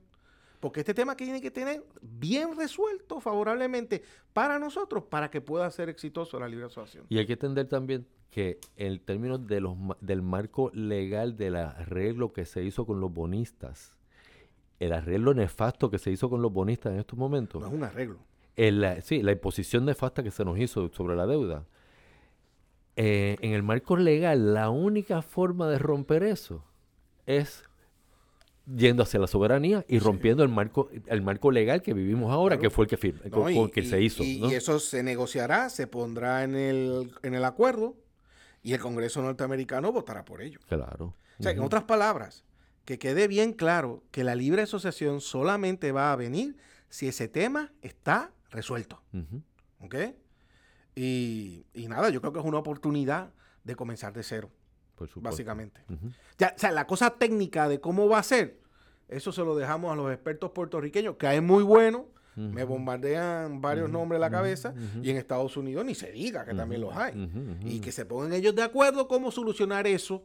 Speaker 2: Porque este tema que tiene que tener bien resuelto favorablemente para nosotros para que pueda ser exitoso la libre asociación.
Speaker 1: Y hay que entender también que en términos de los, ma- del marco legal del arreglo que se hizo con los bonistas, el arreglo nefasto que se hizo con los bonistas en estos momentos,
Speaker 2: No es un arreglo.
Speaker 1: el, sí, la imposición nefasta que se nos hizo sobre la deuda, eh, en el marco legal, la única forma de romper eso es yendo hacia la soberanía y rompiendo el marco el marco legal que vivimos ahora,
Speaker 2: Claro.
Speaker 1: que fue el que, firma,
Speaker 2: No,
Speaker 1: con,
Speaker 2: y-
Speaker 1: con que
Speaker 2: y-
Speaker 1: se hizo.
Speaker 2: Y,
Speaker 1: ¿no?
Speaker 2: y eso se negociará, se pondrá en el, en el acuerdo y el Congreso norteamericano votará por ello.
Speaker 1: Claro.
Speaker 2: O sea, en otras palabras, que quede bien claro que la libre asociación solamente va a venir si ese tema está resuelto. ¿Ok? Y, y nada, yo creo que es una oportunidad de comenzar de cero,
Speaker 1: Por supuesto.
Speaker 2: básicamente. Ya, o sea, la cosa técnica de cómo va a ser, eso se lo dejamos a los expertos puertorriqueños, que es muy bueno. Me bombardean varios nombres en la cabeza. Y en Estados Unidos ni se diga que también los hay. Y que se pongan ellos de acuerdo cómo solucionar eso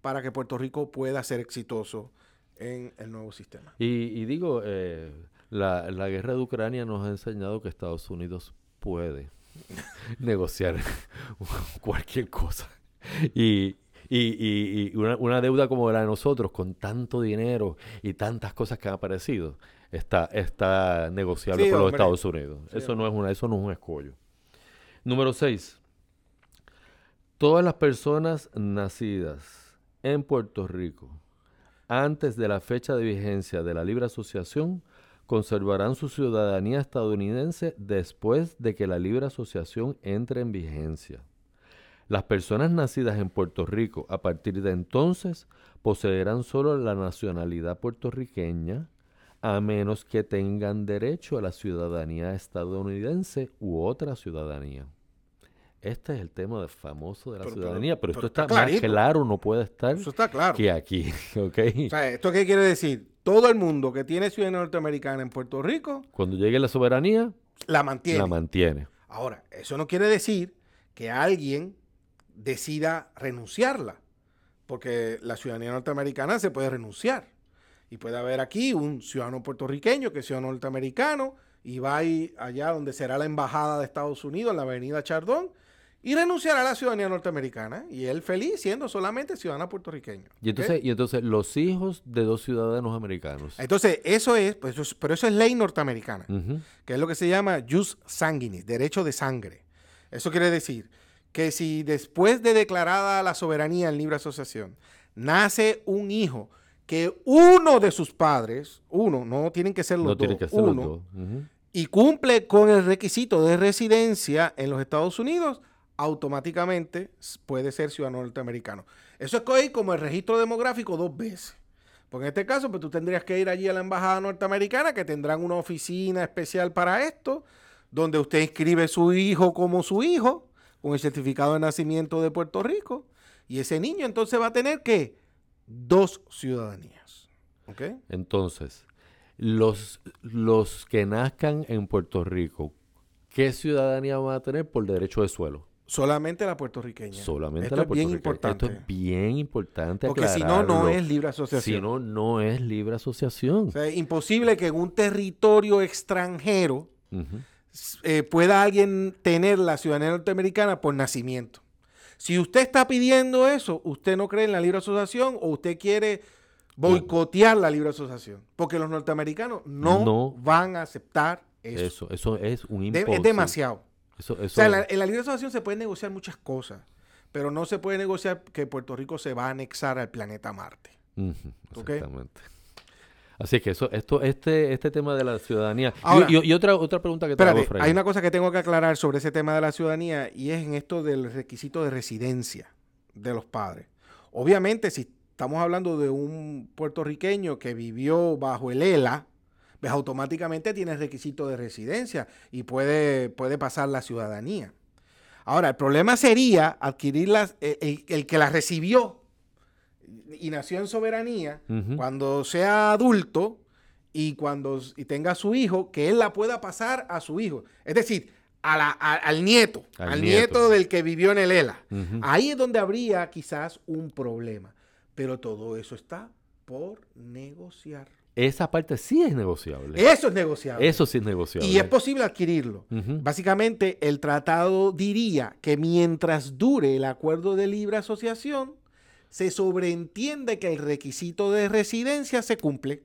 Speaker 2: para que Puerto Rico pueda ser exitoso en el nuevo sistema.
Speaker 1: Y, y digo, eh, La, la guerra de Ucrania nos ha enseñado que Estados Unidos puede negociar cualquier cosa. Y, y, y, y una, una deuda como la de nosotros, con tanto dinero y tantas cosas que han aparecido, está, está negociable
Speaker 2: Sí,
Speaker 1: por los
Speaker 2: hombre.
Speaker 1: Estados Unidos.
Speaker 2: Sí,
Speaker 1: eso, no es una, eso no es un escollo. Número 6. Todas las personas nacidas en Puerto Rico antes de la fecha de vigencia de la libre asociación conservarán su ciudadanía estadounidense después de que la libre asociación entre en vigencia. Las personas nacidas en Puerto Rico a partir de entonces poseerán solo la nacionalidad puertorriqueña a menos que tengan derecho a la ciudadanía estadounidense u otra ciudadanía. Este es el tema de famoso de la
Speaker 2: Pero-
Speaker 1: ciudadanía, pero,
Speaker 2: pero
Speaker 1: esto está,
Speaker 2: está
Speaker 1: más claro, no puede estar
Speaker 2: Eso está claro.
Speaker 1: que aquí, ¿ok?
Speaker 2: O sea, ¿esto qué quiere decir? Todo el mundo que tiene ciudadanía norteamericana en Puerto Rico
Speaker 1: Cuando llegue la soberanía,
Speaker 2: la mantiene.
Speaker 1: la mantiene.
Speaker 2: Ahora, eso no quiere decir que alguien decida renunciarla, porque la ciudadanía norteamericana se puede renunciar. Y puede haber aquí un ciudadano puertorriqueño que sea norteamericano y va allá donde será la embajada de Estados Unidos, en la avenida Chardón, y renunciará a la ciudadanía norteamericana. Y él feliz siendo solamente ciudadano puertorriqueño.
Speaker 1: Y entonces, y entonces los hijos de dos ciudadanos americanos.
Speaker 2: Entonces, eso es, pues, eso es- pero eso es ley norteamericana. Que es lo que se llama jus sanguinis, derecho de sangre. Eso quiere decir que si después de declarada la soberanía en libre asociación, nace un hijo que uno de sus padres, uno, no tienen que ser los
Speaker 1: No
Speaker 2: dos,
Speaker 1: que ser los
Speaker 2: y cumple con el requisito de residencia en los Estados Unidos, automáticamente puede ser ciudadano norteamericano. Eso es co- como el registro demográfico dos veces. Porque en este caso, pues tú tendrías que ir allí a la embajada norteamericana, que tendrán una oficina especial para esto, donde usted inscribe su hijo como su hijo, con el certificado de nacimiento de Puerto Rico, y ese niño entonces va a tener que dos ciudadanías. ¿Ok?
Speaker 1: Entonces, los, los que nazcan en Puerto Rico, ¿qué ciudadanía van a tener por derecho de suelo?
Speaker 2: Solamente la puertorriqueña.
Speaker 1: Solamente
Speaker 2: Esto
Speaker 1: la
Speaker 2: es bien
Speaker 1: puertorriqueña.
Speaker 2: importante.
Speaker 1: Esto es bien importante
Speaker 2: Porque si no, no es libre asociación.
Speaker 1: Si no, no es libre asociación.
Speaker 2: O sea, es imposible que en un territorio extranjero eh, pueda alguien tener la ciudadanía norteamericana por nacimiento. Si usted está pidiendo eso, usted no cree en la libre asociación o usted quiere boicotear la libre asociación. Porque los norteamericanos no,
Speaker 1: No.
Speaker 2: van a aceptar eso.
Speaker 1: Eso, eso es un
Speaker 2: De-
Speaker 1: imposible.
Speaker 2: es demasiado.
Speaker 1: Eso,
Speaker 2: O sea, en la, en la libre asociación se pueden negociar muchas cosas, pero no se puede negociar que Puerto Rico se va a anexar al planeta Marte.
Speaker 1: Exactamente. Así que eso, esto, este, este tema de la ciudadanía. Y-
Speaker 2: Ahora-
Speaker 1: y, y otra, otra pregunta que te hago,
Speaker 2: Espérate, hay una cosa que tengo que aclarar sobre ese tema de la ciudadanía y es en esto del requisito de residencia de los padres. Obviamente, si estamos hablando de un puertorriqueño que vivió bajo el ELA, pues automáticamente tiene el requisito de residencia y puede, puede pasar la ciudadanía. Ahora, el problema sería adquirir las- el, el- el que la recibió y nació en soberanía, cuando sea adulto y cuando y tenga su hijo, que él la pueda pasar a su hijo. Es decir, a la- a- al nieto,
Speaker 1: Al
Speaker 2: al,
Speaker 1: nieto.
Speaker 2: nieto. del que vivió en el ELA. Ahí es donde habría quizás un problema. Pero todo eso está por negociar.
Speaker 1: Esa parte sí es negociable.
Speaker 2: Eso es negociable.
Speaker 1: Eso sí es negociable.
Speaker 2: y es posible adquirirlo. Básicamente, el tratado diría que mientras dure el acuerdo de libre asociación, se sobreentiende que el requisito de residencia se cumple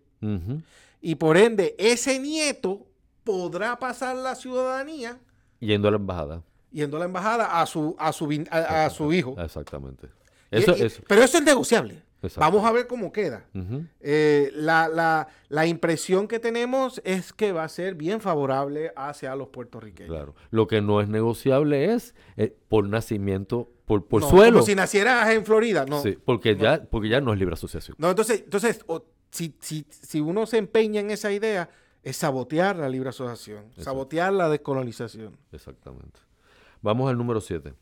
Speaker 2: y por ende ese nieto podrá pasar la ciudadanía
Speaker 1: Yendo a la embajada.
Speaker 2: yendo a la embajada a su, a su, a, a su hijo.
Speaker 1: Exactamente.
Speaker 2: Y-
Speaker 1: Eso,
Speaker 2: y-
Speaker 1: eso.
Speaker 2: Pero eso es negociable.
Speaker 1: Exacto.
Speaker 2: Vamos a ver cómo queda. Eh, la, la- la impresión que tenemos es que va a ser bien favorable hacia los puertorriqueños.
Speaker 1: Claro. Lo que no es negociable es eh, por nacimiento, por, por
Speaker 2: No,
Speaker 1: suelo.
Speaker 2: Como si nacieras en Florida, no.
Speaker 1: Sí, porque, Ya, porque ya no es libre asociación.
Speaker 2: No, entonces, entonces o- si, si, si uno se empeña en esa idea, es sabotear la libre asociación, sabotear la descolonización.
Speaker 1: Exactamente. Vamos al número 7.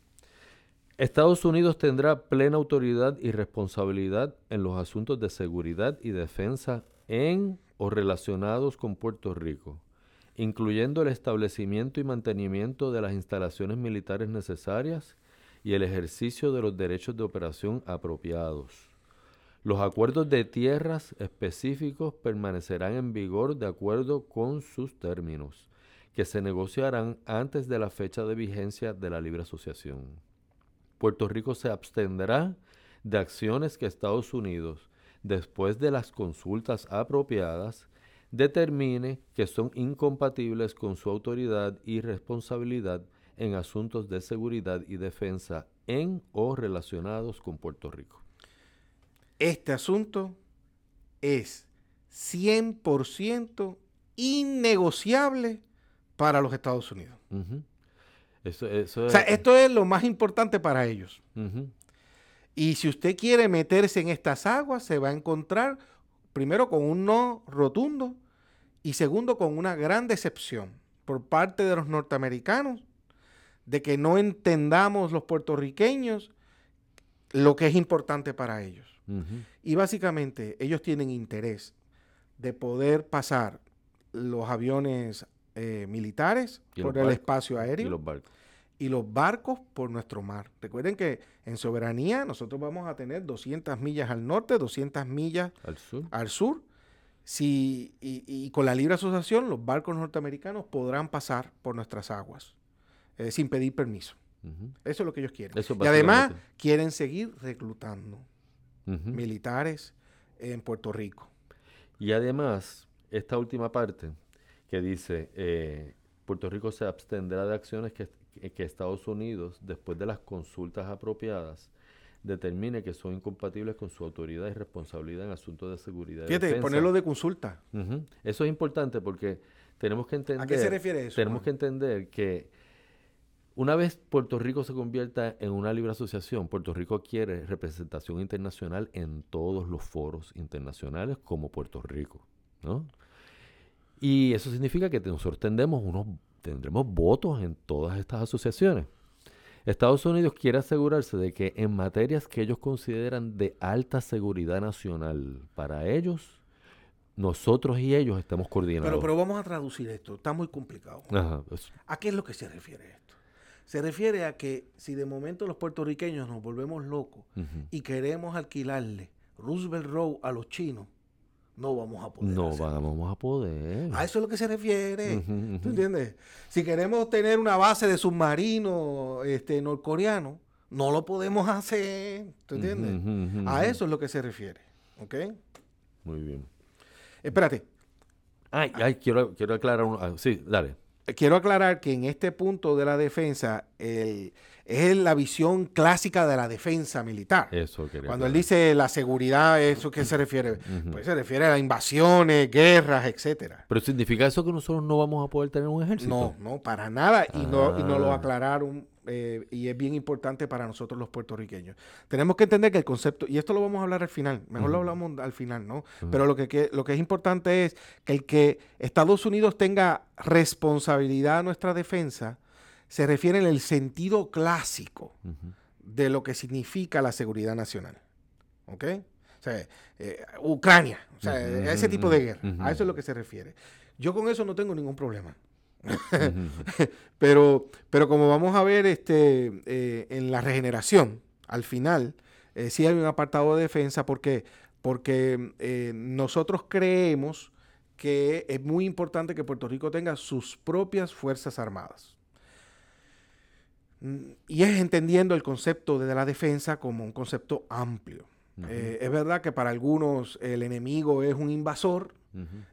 Speaker 1: Estados Unidos tendrá plena autoridad y responsabilidad en los asuntos de seguridad y defensa en o relacionados con Puerto Rico, incluyendo el establecimiento y mantenimiento de las instalaciones militares necesarias y el ejercicio de los derechos de operación apropiados. Los acuerdos de tierras específicos permanecerán en vigor de acuerdo con sus términos, que se negociarán antes de la fecha de vigencia de la libre asociación. Puerto Rico se abstendrá de acciones que Estados Unidos, después de las consultas apropiadas, determine que son incompatibles con su autoridad y responsabilidad en asuntos de seguridad y defensa en o relacionados con Puerto Rico.
Speaker 2: Este asunto es 100% innegociable para los Estados Unidos. Eso, o sea, esto es lo más importante para ellos. Y si usted quiere meterse en estas aguas, se va a encontrar primero con un no rotundo y segundo con una gran decepción por parte de los norteamericanos de que no entendamos los puertorriqueños lo que es importante para ellos. Y básicamente ellos tienen interés de poder pasar los aviones eh, militares por el espacio aéreo.
Speaker 1: Y los barcos
Speaker 2: y los barcos por nuestro mar. Recuerden que en soberanía nosotros vamos a tener 200 millas al norte, 200 millas
Speaker 1: al sur.
Speaker 2: Al sur. y, con la libre asociación los barcos norteamericanos podrán pasar por nuestras aguas eh, sin pedir permiso. Eso es lo que ellos quieren. y además quieren seguir reclutando militares en Puerto Rico.
Speaker 1: Y además, esta última parte que dice, eh, Puerto Rico se abstendrá de acciones que que Estados Unidos, después de las consultas apropiadas, determine que son incompatibles con su autoridad y responsabilidad en asuntos de seguridad.
Speaker 2: Fíjate, ponerlo de consulta.
Speaker 1: Eso es importante porque tenemos que entender.
Speaker 2: ¿A qué se refiere eso?
Speaker 1: Tenemos que entender que una vez Puerto Rico se convierta en una libre asociación, Puerto Rico quiere representación internacional en todos los foros internacionales como Puerto Rico, ¿no? Y eso significa que nosotros tendemos unos tendremos votos en todas estas asociaciones. Estados Unidos quiere asegurarse de que en materias que ellos consideran de alta seguridad nacional para ellos, nosotros y ellos estamos coordinados.
Speaker 2: Pero, pero vamos a traducir esto, está muy complicado. ¿A qué es lo que se refiere esto? Se refiere a que si de momento los puertorriqueños nos volvemos locos y queremos alquilarle Roosevelt Road a los chinos, no vamos a poder.
Speaker 1: No vamos a poder.
Speaker 2: A eso es lo que se refiere. ¿Tú entiendes? Si queremos tener una base de submarino este, norcoreano, no lo podemos hacer. ¿Tú entiendes? A eso es lo que se refiere. ¿Ok?
Speaker 1: Muy bien.
Speaker 2: Espérate.
Speaker 1: Ay, ay quiero, quiero aclarar. Un, ah, sí, dale.
Speaker 2: Quiero aclarar que en este punto de la defensa, el es la visión clásica de la defensa militar.
Speaker 1: Eso
Speaker 2: Cuando él dice la seguridad, ¿eso qué se refiere? Pues se refiere a invasiones, guerras, etcétera.
Speaker 1: Pero significa eso que nosotros no vamos a poder tener un ejército.
Speaker 2: No, no, para nada. Y, no, y no lo ah. aclararon eh, y es bien importante para nosotros los puertorriqueños. Tenemos que entender que el concepto, y esto lo vamos a hablar al final, mejor lo hablamos al final, ¿no? Pero lo que, lo que es importante es que el que Estados Unidos tenga responsabilidad a nuestra defensa, se refiere en el sentido clásico de lo que significa la seguridad nacional. ¿Ok? O sea, eh, Ucrania, o sea, ese tipo de guerra, a eso es lo que se refiere. Yo con eso no tengo ningún problema. pero, pero como vamos a ver este, eh, en la regeneración, al final, eh, sí hay un apartado de defensa porque, porque nosotros creemos que es muy importante que Puerto Rico tenga sus propias fuerzas armadas. Mm, y es entendiendo el concepto de la defensa como un concepto amplio. Eh, es verdad que para algunos el enemigo es un invasor,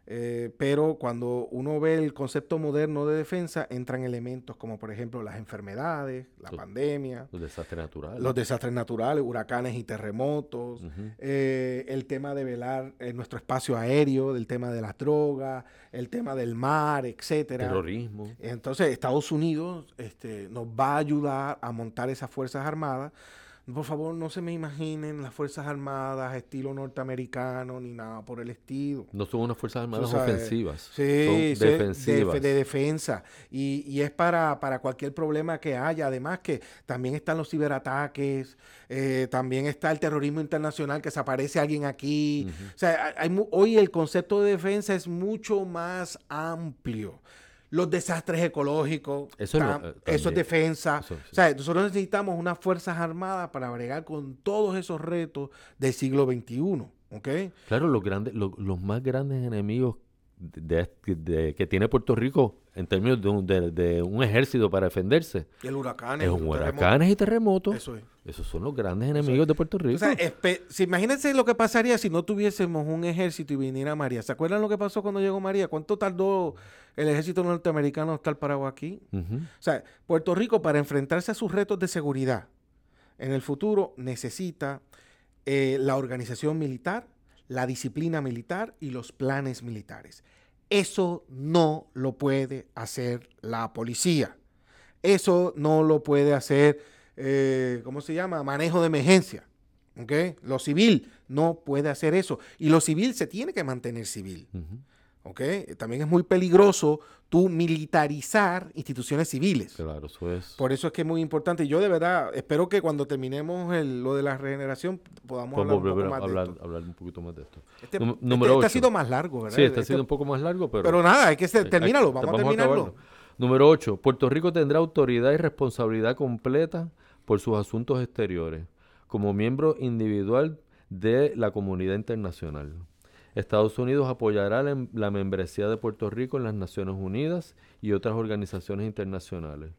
Speaker 2: eh, pero cuando uno ve el concepto moderno de defensa, entran elementos como por ejemplo las enfermedades, la pandemia,
Speaker 1: los desastres naturales,
Speaker 2: los desastres naturales, huracanes y terremotos, eh, el tema de velar en nuestro espacio aéreo, del tema de las drogas, el tema del mar, etcétera.
Speaker 1: Terrorismo.
Speaker 2: Entonces Estados Unidos este, nos va a ayudar a montar esas fuerzas armadas por favor, no se me imaginen las Fuerzas Armadas estilo norteamericano ni nada por el estilo.
Speaker 1: No son unas Fuerzas Armadas ofensivas.
Speaker 2: Sí, son defensivas. De, defensa. Y, es para, para, cualquier problema que haya. Además que también están los ciberataques, eh, también está el terrorismo internacional, que se aparece alguien aquí. O sea, hoy el concepto de defensa es mucho más amplio. Los desastres ecológicos,
Speaker 1: Eso lo-
Speaker 2: tam-
Speaker 1: eh,
Speaker 2: eso es defensa.
Speaker 1: Eso, sí.
Speaker 2: O sea, nosotros necesitamos unas fuerzas armadas para bregar con todos esos retos del siglo XXI. ¿Ok?
Speaker 1: Claro, los grandes, los, los más grandes enemigos de, que tiene Puerto Rico en términos de un, de- de un ejército para defenderse
Speaker 2: El huracán,
Speaker 1: es un huracanes y terremotos.
Speaker 2: Eso es.
Speaker 1: Esos son los grandes enemigos de Puerto Rico.
Speaker 2: O sea, si, imagínense lo que pasaría si no tuviésemos un ejército y viniera María. ¿Se acuerdan lo que pasó cuando llegó María? ¿Cuánto tardó el ejército norteamericano en estar parado aquí? O sea, Puerto Rico para enfrentarse a sus retos de seguridad en el futuro necesita eh, la organización militar, la disciplina militar y los planes militares. Eso no lo puede hacer la policía. Eso no lo puede hacer, eh, ¿cómo se llama? Manejo de emergencia. ¿ok? Lo civil no puede hacer eso. Y lo civil se tiene que mantener civil. ¿Ok? También es muy peligroso tú militarizar instituciones civiles.
Speaker 1: Claro, eso es.
Speaker 2: Por eso es que es muy importante. Yo de verdad espero que cuando terminemos el- lo de la regeneración podamos hablar un poco más de
Speaker 1: hablar,
Speaker 2: esto.
Speaker 1: hablar un poquito más de esto.
Speaker 2: Este, este-
Speaker 1: número
Speaker 2: este ha sido más largo, ¿verdad?
Speaker 1: Sí, este ha
Speaker 2: Este-
Speaker 1: sido un poco más largo, pero...
Speaker 2: pero nada, hay que ser, termínalo,
Speaker 1: hay-
Speaker 2: vamos a terminarlo.
Speaker 1: Número 8. Puerto Rico tendrá autoridad y responsabilidad completa por sus asuntos exteriores, como miembro individual de la comunidad internacional. Estados Unidos apoyará la, em- la membresía de Puerto Rico en las Naciones Unidas y otras organizaciones internacionales.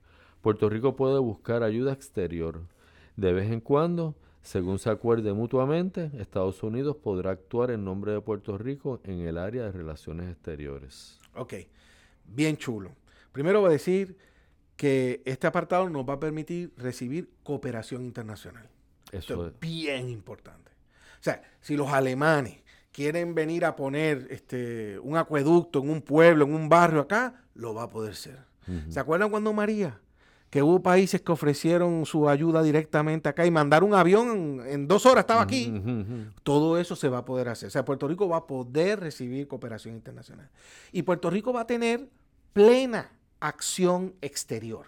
Speaker 1: Puerto Rico puede buscar ayuda exterior. De vez en cuando, según se acuerde mutuamente, Estados Unidos podrá actuar en nombre de Puerto Rico en el área de relaciones exteriores.
Speaker 2: Ok, bien chulo. Primero voy a decir que este apartado nos va a permitir recibir cooperación internacional.
Speaker 1: Eso
Speaker 2: es
Speaker 1: es.
Speaker 2: bien importante. O sea, si los alemanes quieren venir a poner este, un acueducto en un pueblo, en un barrio acá, lo va a poder ser. ¿Se acuerdan cuando María? Que hubo países que ofrecieron su ayuda directamente acá y mandar un avión en, en dos horas estaba aquí. Todo eso se va a poder hacer. O sea, Puerto Rico va a poder recibir cooperación internacional. Y Puerto Rico va a tener plena acción exterior.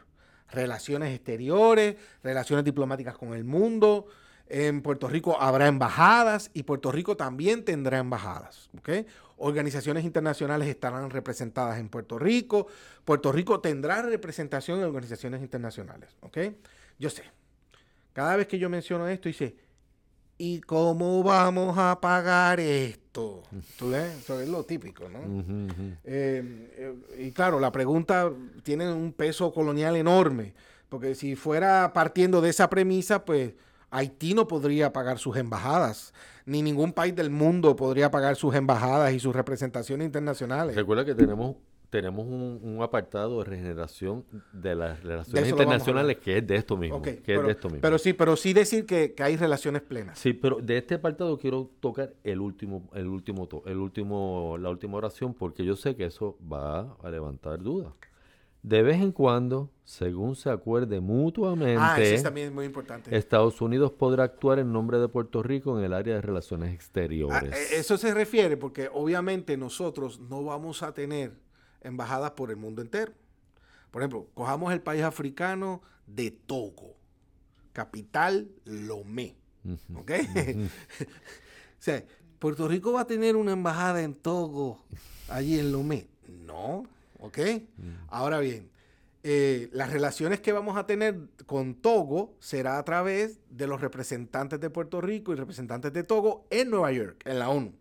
Speaker 2: Relaciones exteriores, relaciones diplomáticas con el mundo. En Puerto Rico habrá embajadas y Puerto Rico también tendrá embajadas. ¿ok? Organizaciones internacionales estarán representadas en Puerto Rico. Puerto Rico tendrá representación en organizaciones internacionales. ¿ok? Yo sé. Cada vez que yo menciono esto, dice, ¿y cómo vamos a pagar esto? ¿Tú ves? Eso es lo típico, ¿no?
Speaker 1: Ujú, ujú.
Speaker 2: Eh, eh, y claro, la pregunta tiene un peso colonial enorme, porque si fuera partiendo de esa premisa, pues Haití no podría pagar sus embajadas, ni ningún país del mundo podría pagar sus embajadas y sus representaciones internacionales.
Speaker 1: Recuerda que tenemos, tenemos un, un apartado de regeneración de las relaciones internacionales que es de esto mismo.
Speaker 2: Ok,
Speaker 1: que es
Speaker 2: pero,
Speaker 1: de esto mismo.
Speaker 2: pero sí, pero sí decir que, que hay relaciones plenas.
Speaker 1: Sí, pero de este apartado quiero tocar el último, el último, el último, la última oración, porque yo sé que eso va a levantar dudas. De vez en cuando, según se acuerde mutuamente,
Speaker 2: Ah, eso es también muy importante.
Speaker 1: Estados Unidos podrá actuar en nombre de Puerto Rico en el área de relaciones
Speaker 2: Ah,
Speaker 1: exteriores.
Speaker 2: eh, eso se refiere porque obviamente nosotros no vamos a tener embajadas por el mundo entero. Por ejemplo, cojamos el país africano de Togo, capital Lomé. ¿Ok? o sea, ¿Puerto Rico va a tener una embajada en Togo, allí en Lomé? No, ¿ok? Ahora bien, eh, las relaciones que vamos a tener con Togo será a través de los representantes de Puerto Rico y representantes de Togo en Nueva York, en la ONU.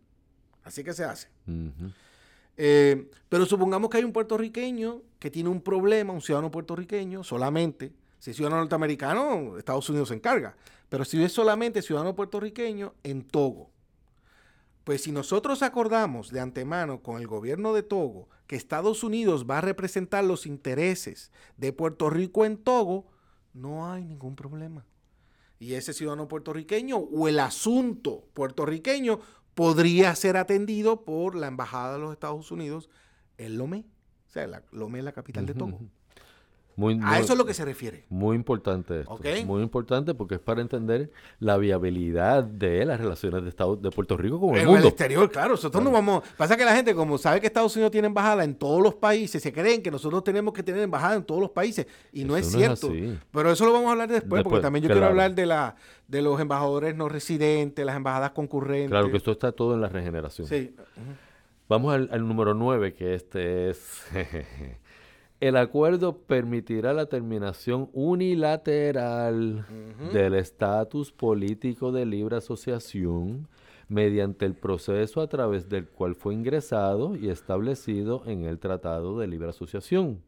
Speaker 2: Así que se hace. Eh, pero supongamos que hay un puertorriqueño que tiene un problema, un ciudadano puertorriqueño, solamente. Si es ciudadano norteamericano, Estados Unidos se encarga. Pero si es solamente ciudadano puertorriqueño, en Togo. Pues si nosotros acordamos de antemano con el gobierno de Togo que Estados Unidos va a representar los intereses de Puerto Rico en Togo, no hay ningún problema. Y ese ciudadano puertorriqueño o el asunto puertorriqueño podría ser atendido por la Embajada de los Estados Unidos en Lomé. O sea, la- Lomé es la capital de Togo.
Speaker 1: Muy,
Speaker 2: A
Speaker 1: muy-
Speaker 2: eso es lo que se refiere.
Speaker 1: Muy importante esto.
Speaker 2: Ok.
Speaker 1: Muy importante porque es para entender la viabilidad de las relaciones de Estado de Puerto Rico con el
Speaker 2: En
Speaker 1: mundo.
Speaker 2: el exterior, claro. Nosotros no vamos. Pasa que la gente, como sabe que Estados Unidos tiene embajada en todos los países, se creen que nosotros tenemos que tener embajada en todos los países. Y no es
Speaker 1: Eso no es
Speaker 2: cierto. Pero eso lo vamos a hablar después, porque también yo quiero hablar de la de los embajadores no residentes, las embajadas concurrentes.
Speaker 1: Claro que esto está todo en la regeneración.
Speaker 2: Sí.
Speaker 1: Vamos al, al número 9, que este es El acuerdo permitirá la terminación unilateral del estatus político de libre asociación mediante el proceso a través del cual fue ingresado y establecido en el Tratado de Libre Asociación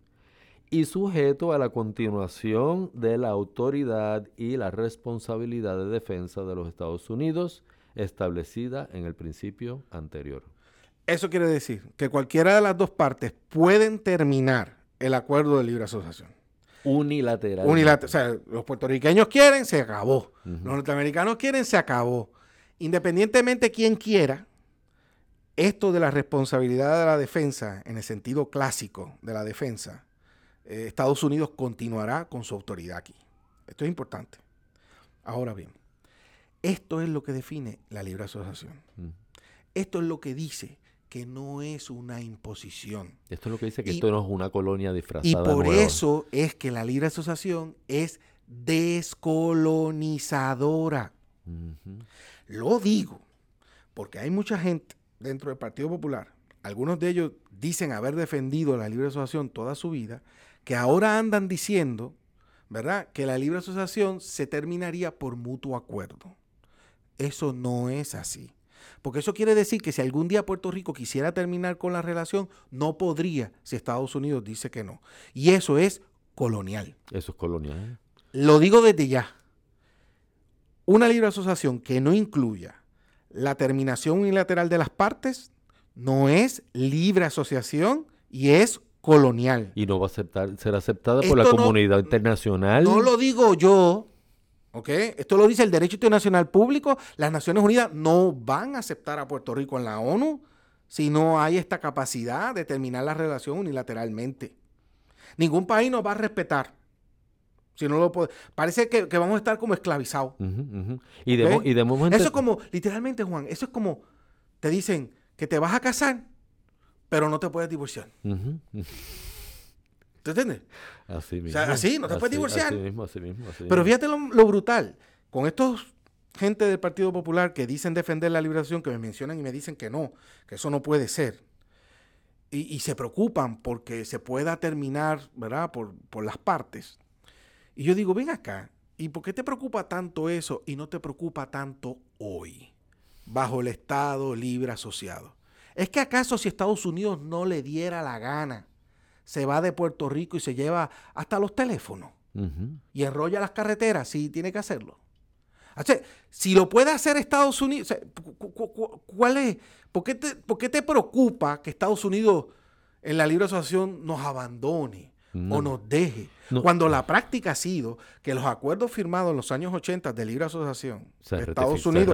Speaker 1: y sujeto a la continuación de la autoridad y la responsabilidad de defensa de los Estados Unidos establecida en el principio anterior.
Speaker 2: Eso quiere decir que cualquiera de las dos partes pueden terminar el acuerdo de libre asociación.
Speaker 1: Unilateral.
Speaker 2: Unilateral. O sea, los puertorriqueños quieren, se acabó. Los norteamericanos quieren, se acabó. Independientemente quien quiera, esto de la responsabilidad de la defensa, en el sentido clásico de la defensa, eh, Estados Unidos continuará con su autoridad aquí. Esto es importante. Ahora bien, esto es lo que define la libre asociación.
Speaker 1: Mm.
Speaker 2: Esto es lo que dice que no es una imposición.
Speaker 1: Esto es lo que dice que
Speaker 2: Y-
Speaker 1: esto no es una colonia
Speaker 2: Y
Speaker 1: disfrazada.
Speaker 2: por
Speaker 1: nueva.
Speaker 2: eso es que la libre asociación es descolonizadora. Lo digo porque hay mucha gente dentro del Partido Popular, algunos de ellos dicen haber defendido la libre asociación toda su vida, que ahora andan diciendo, ¿verdad?, que la libre asociación se terminaría por mutuo acuerdo. Eso no es así. Porque eso quiere decir que si algún día Puerto Rico quisiera terminar con la relación, no podría si Estados Unidos dice que no. Y eso es colonial.
Speaker 1: Eso es colonial.
Speaker 2: Lo digo desde ya. Una libre asociación que no incluya la terminación unilateral de las partes no es libre asociación y es colonial.
Speaker 1: Y no va a aceptar, ser aceptada por la
Speaker 2: no-
Speaker 1: comunidad internacional.
Speaker 2: No lo digo yo, ¿ok? Esto lo dice el derecho internacional público. Las Naciones Unidas no van a aceptar a Puerto Rico en la ONU si no hay esta capacidad de terminar la relación unilateralmente. Ningún país nos va a respetar. Si no lo puede. Parece que, que vamos a estar como esclavizados.
Speaker 1: Y, de, momento.
Speaker 2: Eso es como, literalmente, Juan, eso es como, te dicen que te vas a casar, pero no te puedes divorciar.
Speaker 1: Ujú.
Speaker 2: ¿Te entiendes?
Speaker 1: Así mismo.
Speaker 2: sea, así, no te puedes divorciar.
Speaker 1: Así mismo, así mismo. así
Speaker 2: Pero fíjate lo, lo brutal. Con estos gente del Partido Popular que dicen defender la liberación, que me mencionan y me dicen que no, que eso no puede ser. Y, y se preocupan porque se pueda terminar, ¿verdad? Por, por las partes. Y yo digo, ven acá, ¿y por qué te preocupa tanto eso y no te preocupa tanto hoy, bajo el Estado libre asociado? ¿Es que acaso si Estados Unidos no le diera la gana, se va de Puerto Rico y se lleva hasta los teléfonos? Y enrolla las carreteras, sí, tiene que hacerlo. O sea, si lo puede hacer Estados Unidos, o sea, cu- cu- cu- ¿cuál es? ¿Por qué, te, por qué te preocupa que Estados Unidos en la libre asociación nos abandone
Speaker 1: No.
Speaker 2: o nos deje?
Speaker 1: No.
Speaker 2: Cuando la práctica ha sido que los acuerdos firmados en los años 80 de libre asociación
Speaker 1: Se
Speaker 2: de Estados
Speaker 1: se
Speaker 2: Unidos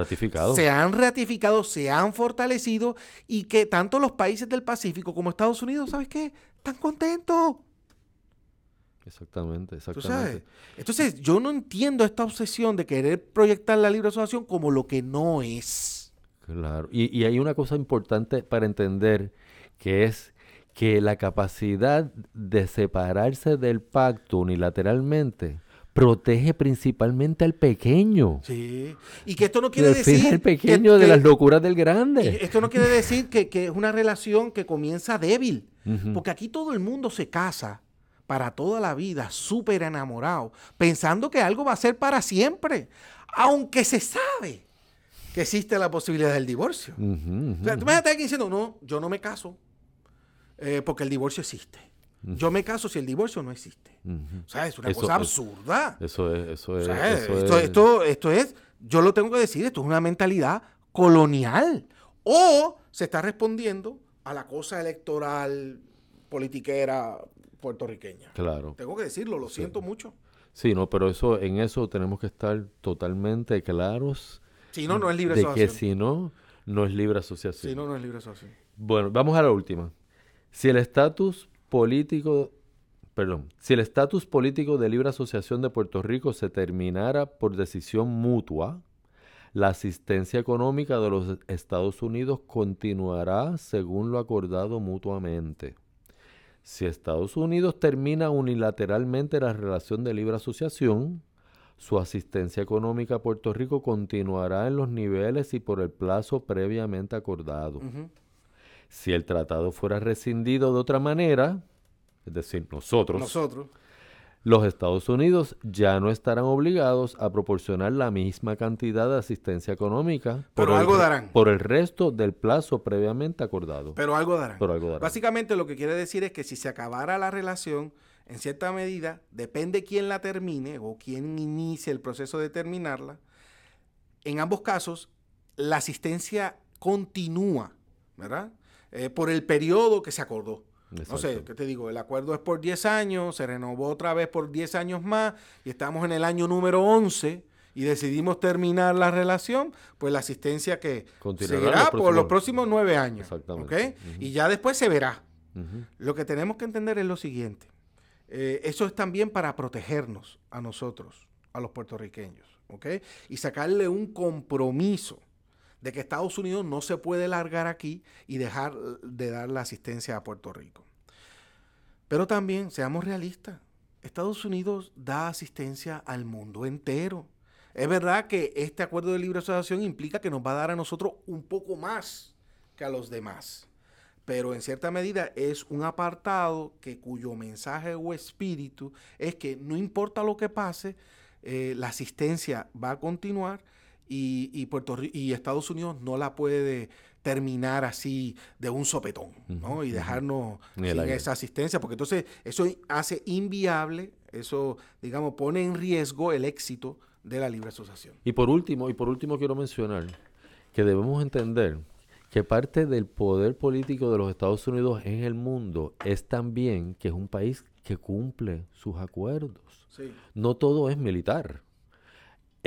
Speaker 2: se han ratificado, se han fortalecido y que tanto los países del Pacífico como Estados Unidos, ¿sabes qué? Están contentos.
Speaker 1: Exactamente,
Speaker 2: ¿Tú sabes?
Speaker 1: exactamente.
Speaker 2: Entonces, yo no entiendo esta obsesión de querer proyectar la libre asociación como lo que no es.
Speaker 1: Claro. Y, y hay una cosa importante para entender que es que la capacidad de separarse del pacto unilateralmente protege principalmente al pequeño.
Speaker 2: Sí. Y que esto no quiere
Speaker 1: Defiende
Speaker 2: decir.
Speaker 1: al
Speaker 2: que-
Speaker 1: pequeño de
Speaker 2: que-
Speaker 1: las locuras del grande.
Speaker 2: esto no quiere decir que, que es una relación que comienza débil. Porque aquí todo el mundo se casa para toda la vida, súper enamorado, pensando que algo va a ser para siempre. Aunque se sabe que existe la posibilidad del divorcio.
Speaker 1: Ujú, ujú,
Speaker 2: O sea, tú imagínate a alguien diciendo, no, yo no me caso eh, porque el divorcio existe. Yo me caso si el divorcio no existe. O sea, es una
Speaker 1: Eso-
Speaker 2: cosa absurda.
Speaker 1: Eso es, eso
Speaker 2: O
Speaker 1: es,
Speaker 2: sea,
Speaker 1: eso
Speaker 2: esto,
Speaker 1: es-
Speaker 2: esto, esto es, yo lo tengo que decir, esto es una mentalidad colonial. O se está respondiendo a la cosa electoral politiquera puertorriqueña.
Speaker 1: Claro.
Speaker 2: Tengo que decirlo, lo siento mucho.
Speaker 1: Sí, no, pero eso, en eso tenemos que estar totalmente claros
Speaker 2: Si no, no es libre
Speaker 1: de que
Speaker 2: asociación.
Speaker 1: si no, no es libre asociación.
Speaker 2: Si no, no es libre asociación.
Speaker 1: Bueno, vamos a la última. Si el estatus político, perdón, si el estatus político de libre asociación de Puerto Rico se terminara por decisión mutua, la asistencia económica de los Estados Unidos continuará según lo acordado mutuamente. Si Estados Unidos termina unilateralmente la relación de libre asociación, su asistencia económica a Puerto Rico continuará en los niveles y por el plazo previamente acordado. Si el tratado fuera rescindido de otra manera, es decir, nosotros,
Speaker 2: nosotros,
Speaker 1: los Estados Unidos ya no estarán obligados a proporcionar la misma cantidad de asistencia económica
Speaker 2: Pero
Speaker 1: el
Speaker 2: algo
Speaker 1: re-
Speaker 2: darán.
Speaker 1: por el resto del plazo previamente acordado.
Speaker 2: pero algo darán.
Speaker 1: Pero algo darán.
Speaker 2: Básicamente lo que quiere decir es que si se acabara la relación, en cierta medida, depende quién la termine o quién inicie el proceso de terminarla, en ambos casos, la asistencia continúa, ¿verdad? Eh, por el periodo que se acordó. No sé. ¿qué te digo? El acuerdo es por 10 años, se renovó otra vez por 10 años más y estamos en el año número 11 y decidimos terminar la relación, pues la asistencia que
Speaker 1: Continuará
Speaker 2: seguirá
Speaker 1: los
Speaker 2: por
Speaker 1: próximos-
Speaker 2: los próximos nueve años.
Speaker 1: Exactamente.
Speaker 2: Y ya después se verá. Lo que tenemos que entender es lo siguiente. Eh, eso es también para protegernos a nosotros, a los puertorriqueños, ¿ok? Y sacarle un compromiso de que Estados Unidos no se puede largar aquí y dejar de dar la asistencia a Puerto Rico. Pero también, seamos realistas, Estados Unidos da asistencia al mundo entero. Es verdad que este acuerdo de libre asociación implica que nos va a dar a nosotros un poco más que a los demás pero en cierta medida es un apartado que cuyo mensaje o espíritu es que no importa lo que pase, eh, la asistencia va a continuar y, y Puerto y Estados Unidos no la puede terminar así de un sopetón, ¿no? Y dejarnos
Speaker 1: Ni
Speaker 2: sin esa asistencia, porque entonces eso hace inviable, eso, digamos, pone en riesgo el éxito de la libre asociación.
Speaker 1: Y por último, y por último quiero mencionar que debemos entender que parte del poder político de los Estados Unidos en el mundo es también que es un país que cumple sus acuerdos.
Speaker 2: Sí.
Speaker 1: No todo es militar.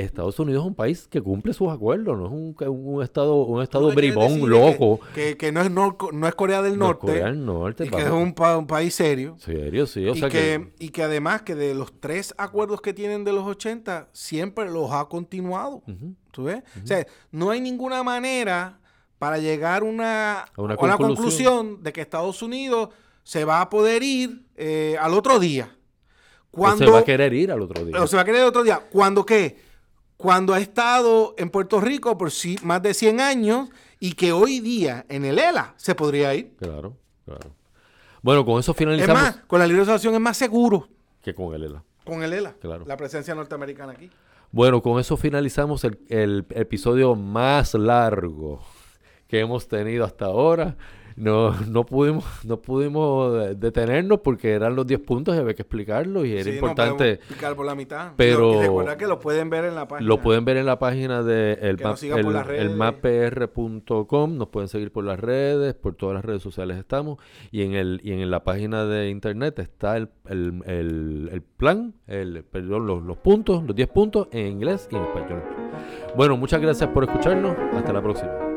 Speaker 1: Estados Unidos es un país que cumple sus acuerdos, no es un, un estado, un estado bribón, loco.
Speaker 2: Que, que no, es Norco- no es Corea del
Speaker 1: No,
Speaker 2: Norte.
Speaker 1: Corea del Norte,
Speaker 2: y que es un, pa- un país serio.
Speaker 1: Serio, sí. O
Speaker 2: y,
Speaker 1: sea
Speaker 2: que, y que además que de los tres acuerdos que tienen de los 80, siempre los ha continuado. ¿Tú ves? O sea, no hay ninguna manera para llegar una,
Speaker 1: A una
Speaker 2: a una
Speaker 1: conclusión.
Speaker 2: de que Estados Unidos se va a poder ir eh, al otro día.
Speaker 1: O se va a querer ir al otro día.
Speaker 2: o se va a querer el otro día. ¿Cuándo qué? Cuando ha estado en Puerto Rico por sí- más de 100 años y que hoy día en el ELA se podría ir.
Speaker 1: Claro, claro. Bueno, con eso
Speaker 2: Es
Speaker 1: finalizamos.
Speaker 2: más, con la libre asociación es más seguro
Speaker 1: que con el ELA.
Speaker 2: con el ELA.
Speaker 1: Claro.
Speaker 2: La presencia norteamericana aquí.
Speaker 1: Bueno, con eso finalizamos el, el episodio más largo que hemos tenido hasta ahora. No, no pudimos, no pudimos eh, detenernos porque eran los 10 puntos y había que explicarlos y era
Speaker 2: Sí, no
Speaker 1: importante.
Speaker 2: picar por la mitad.
Speaker 1: pero-
Speaker 2: No, y recuerda que lo pueden ver en la página.
Speaker 1: Lo pueden ver en la página de el, map- el- el mappr.com, nos pueden seguir por las redes, por todas las redes sociales estamos y en el y en la página de internet está el, el- el- el plan, el perdón, los, los puntos, los 10 puntos en inglés y en español. Bueno, muchas gracias por escucharnos, hasta la próxima.